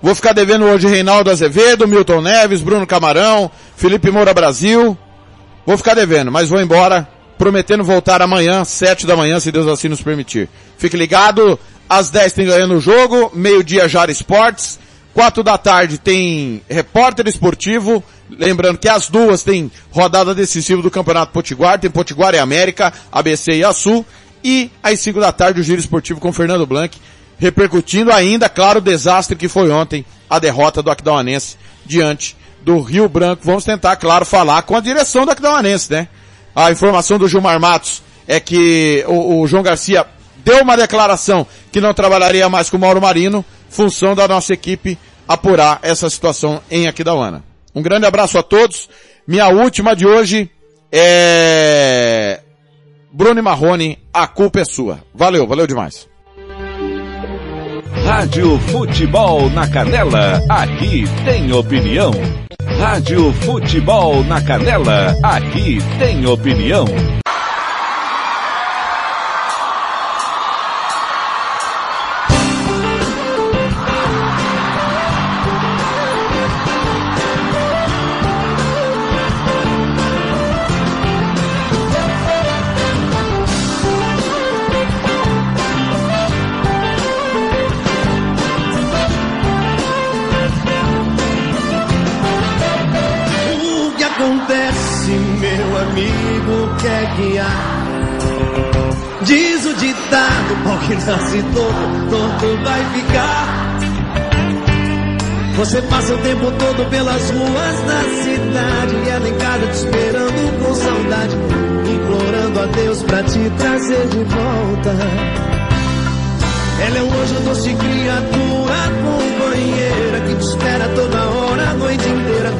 Vou ficar devendo hoje Reinaldo Azevedo, Milton Neves, Bruno Camarão, Felipe Moura Brasil. Vou ficar devendo, mas vou embora, prometendo voltar amanhã, sete da manhã, se Deus assim nos permitir. Fique ligado, às dez tem ganhando o jogo, meio-dia Jara Esportes, quatro da tarde tem repórter esportivo, lembrando que às duas tem rodada decisiva do Campeonato Potiguar, tem Potiguar e América, ABC e Açu, e às cinco da tarde o giro esportivo com Fernando Blanc, repercutindo ainda, claro, o desastre que foi ontem, a derrota do Aquidauanense diante do Rio Branco. Vamos tentar, claro, falar com a direção do Aquidauanense, né? A informação do Gilmar Matos é que o, o João Garcia deu uma declaração que não trabalharia mais com o Mauro Marino, função da nossa equipe apurar essa situação em Aquidauana. Um grande abraço a todos. Minha última de hoje é Bruno Marrone, a culpa é sua. Valeu, valeu demais. Rádio Futebol na Canela, aqui tem opinião. Rádio Futebol na Canela, aqui tem opinião. Ditado, pau que nasce torto, torto vai ficar. Você passa o tempo todo pelas ruas da cidade e ela em casa te esperando com saudade, implorando a Deus pra te trazer de volta. Ela é um anjo doce criatura, companheira que te espera toda hora, a noite inteira,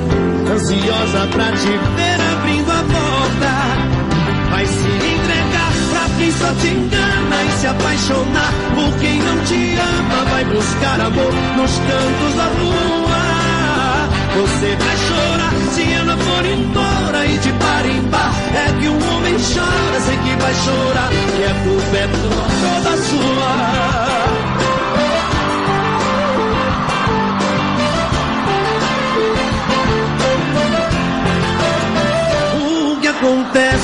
ansiosa pra te ver quem só te engana e se apaixonar por quem não te ama. Vai buscar amor nos cantos da rua. Você vai chorar se ela for embora e de par em par. É que um homem chora, sei que vai chorar e a culpa é toda sua. Que acontece,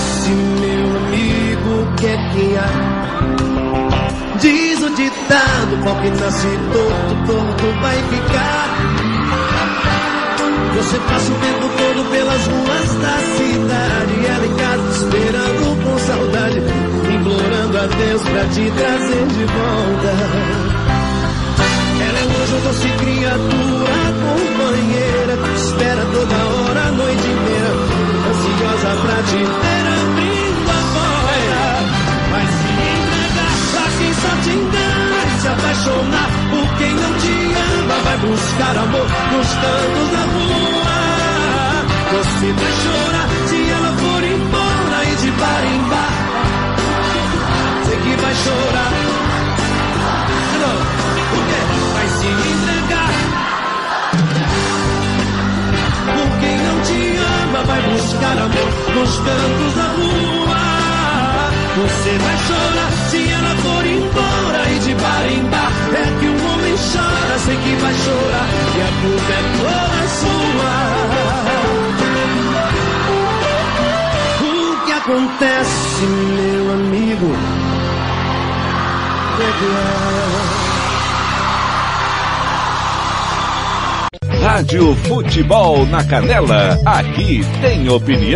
ditado, pau que nasce torto, torto vai ficar. Você passa o tempo todo pelas ruas da cidade, ela em casa esperando com saudade, implorando a Deus pra te trazer de volta. Ela é um anjo doce criatura, companheira, espera toda hora, a noite inteira, ansiosa pra te ver se apaixonar por quem não te ama, vai buscar amor nos cantos da rua. Você vai chorar se ela for embora e de bar em bar. Sei que vai chorar. Não, por quê? Vai se entregar. Por quem não te ama, vai buscar amor nos cantos da rua. Você vai chorar se ela for embora e de bar em bar. É que um homem chora, sei que vai chorar e a culpa é toda sua. O que acontece, meu amigo? Rádio Futebol na Canela, aqui tem opinião.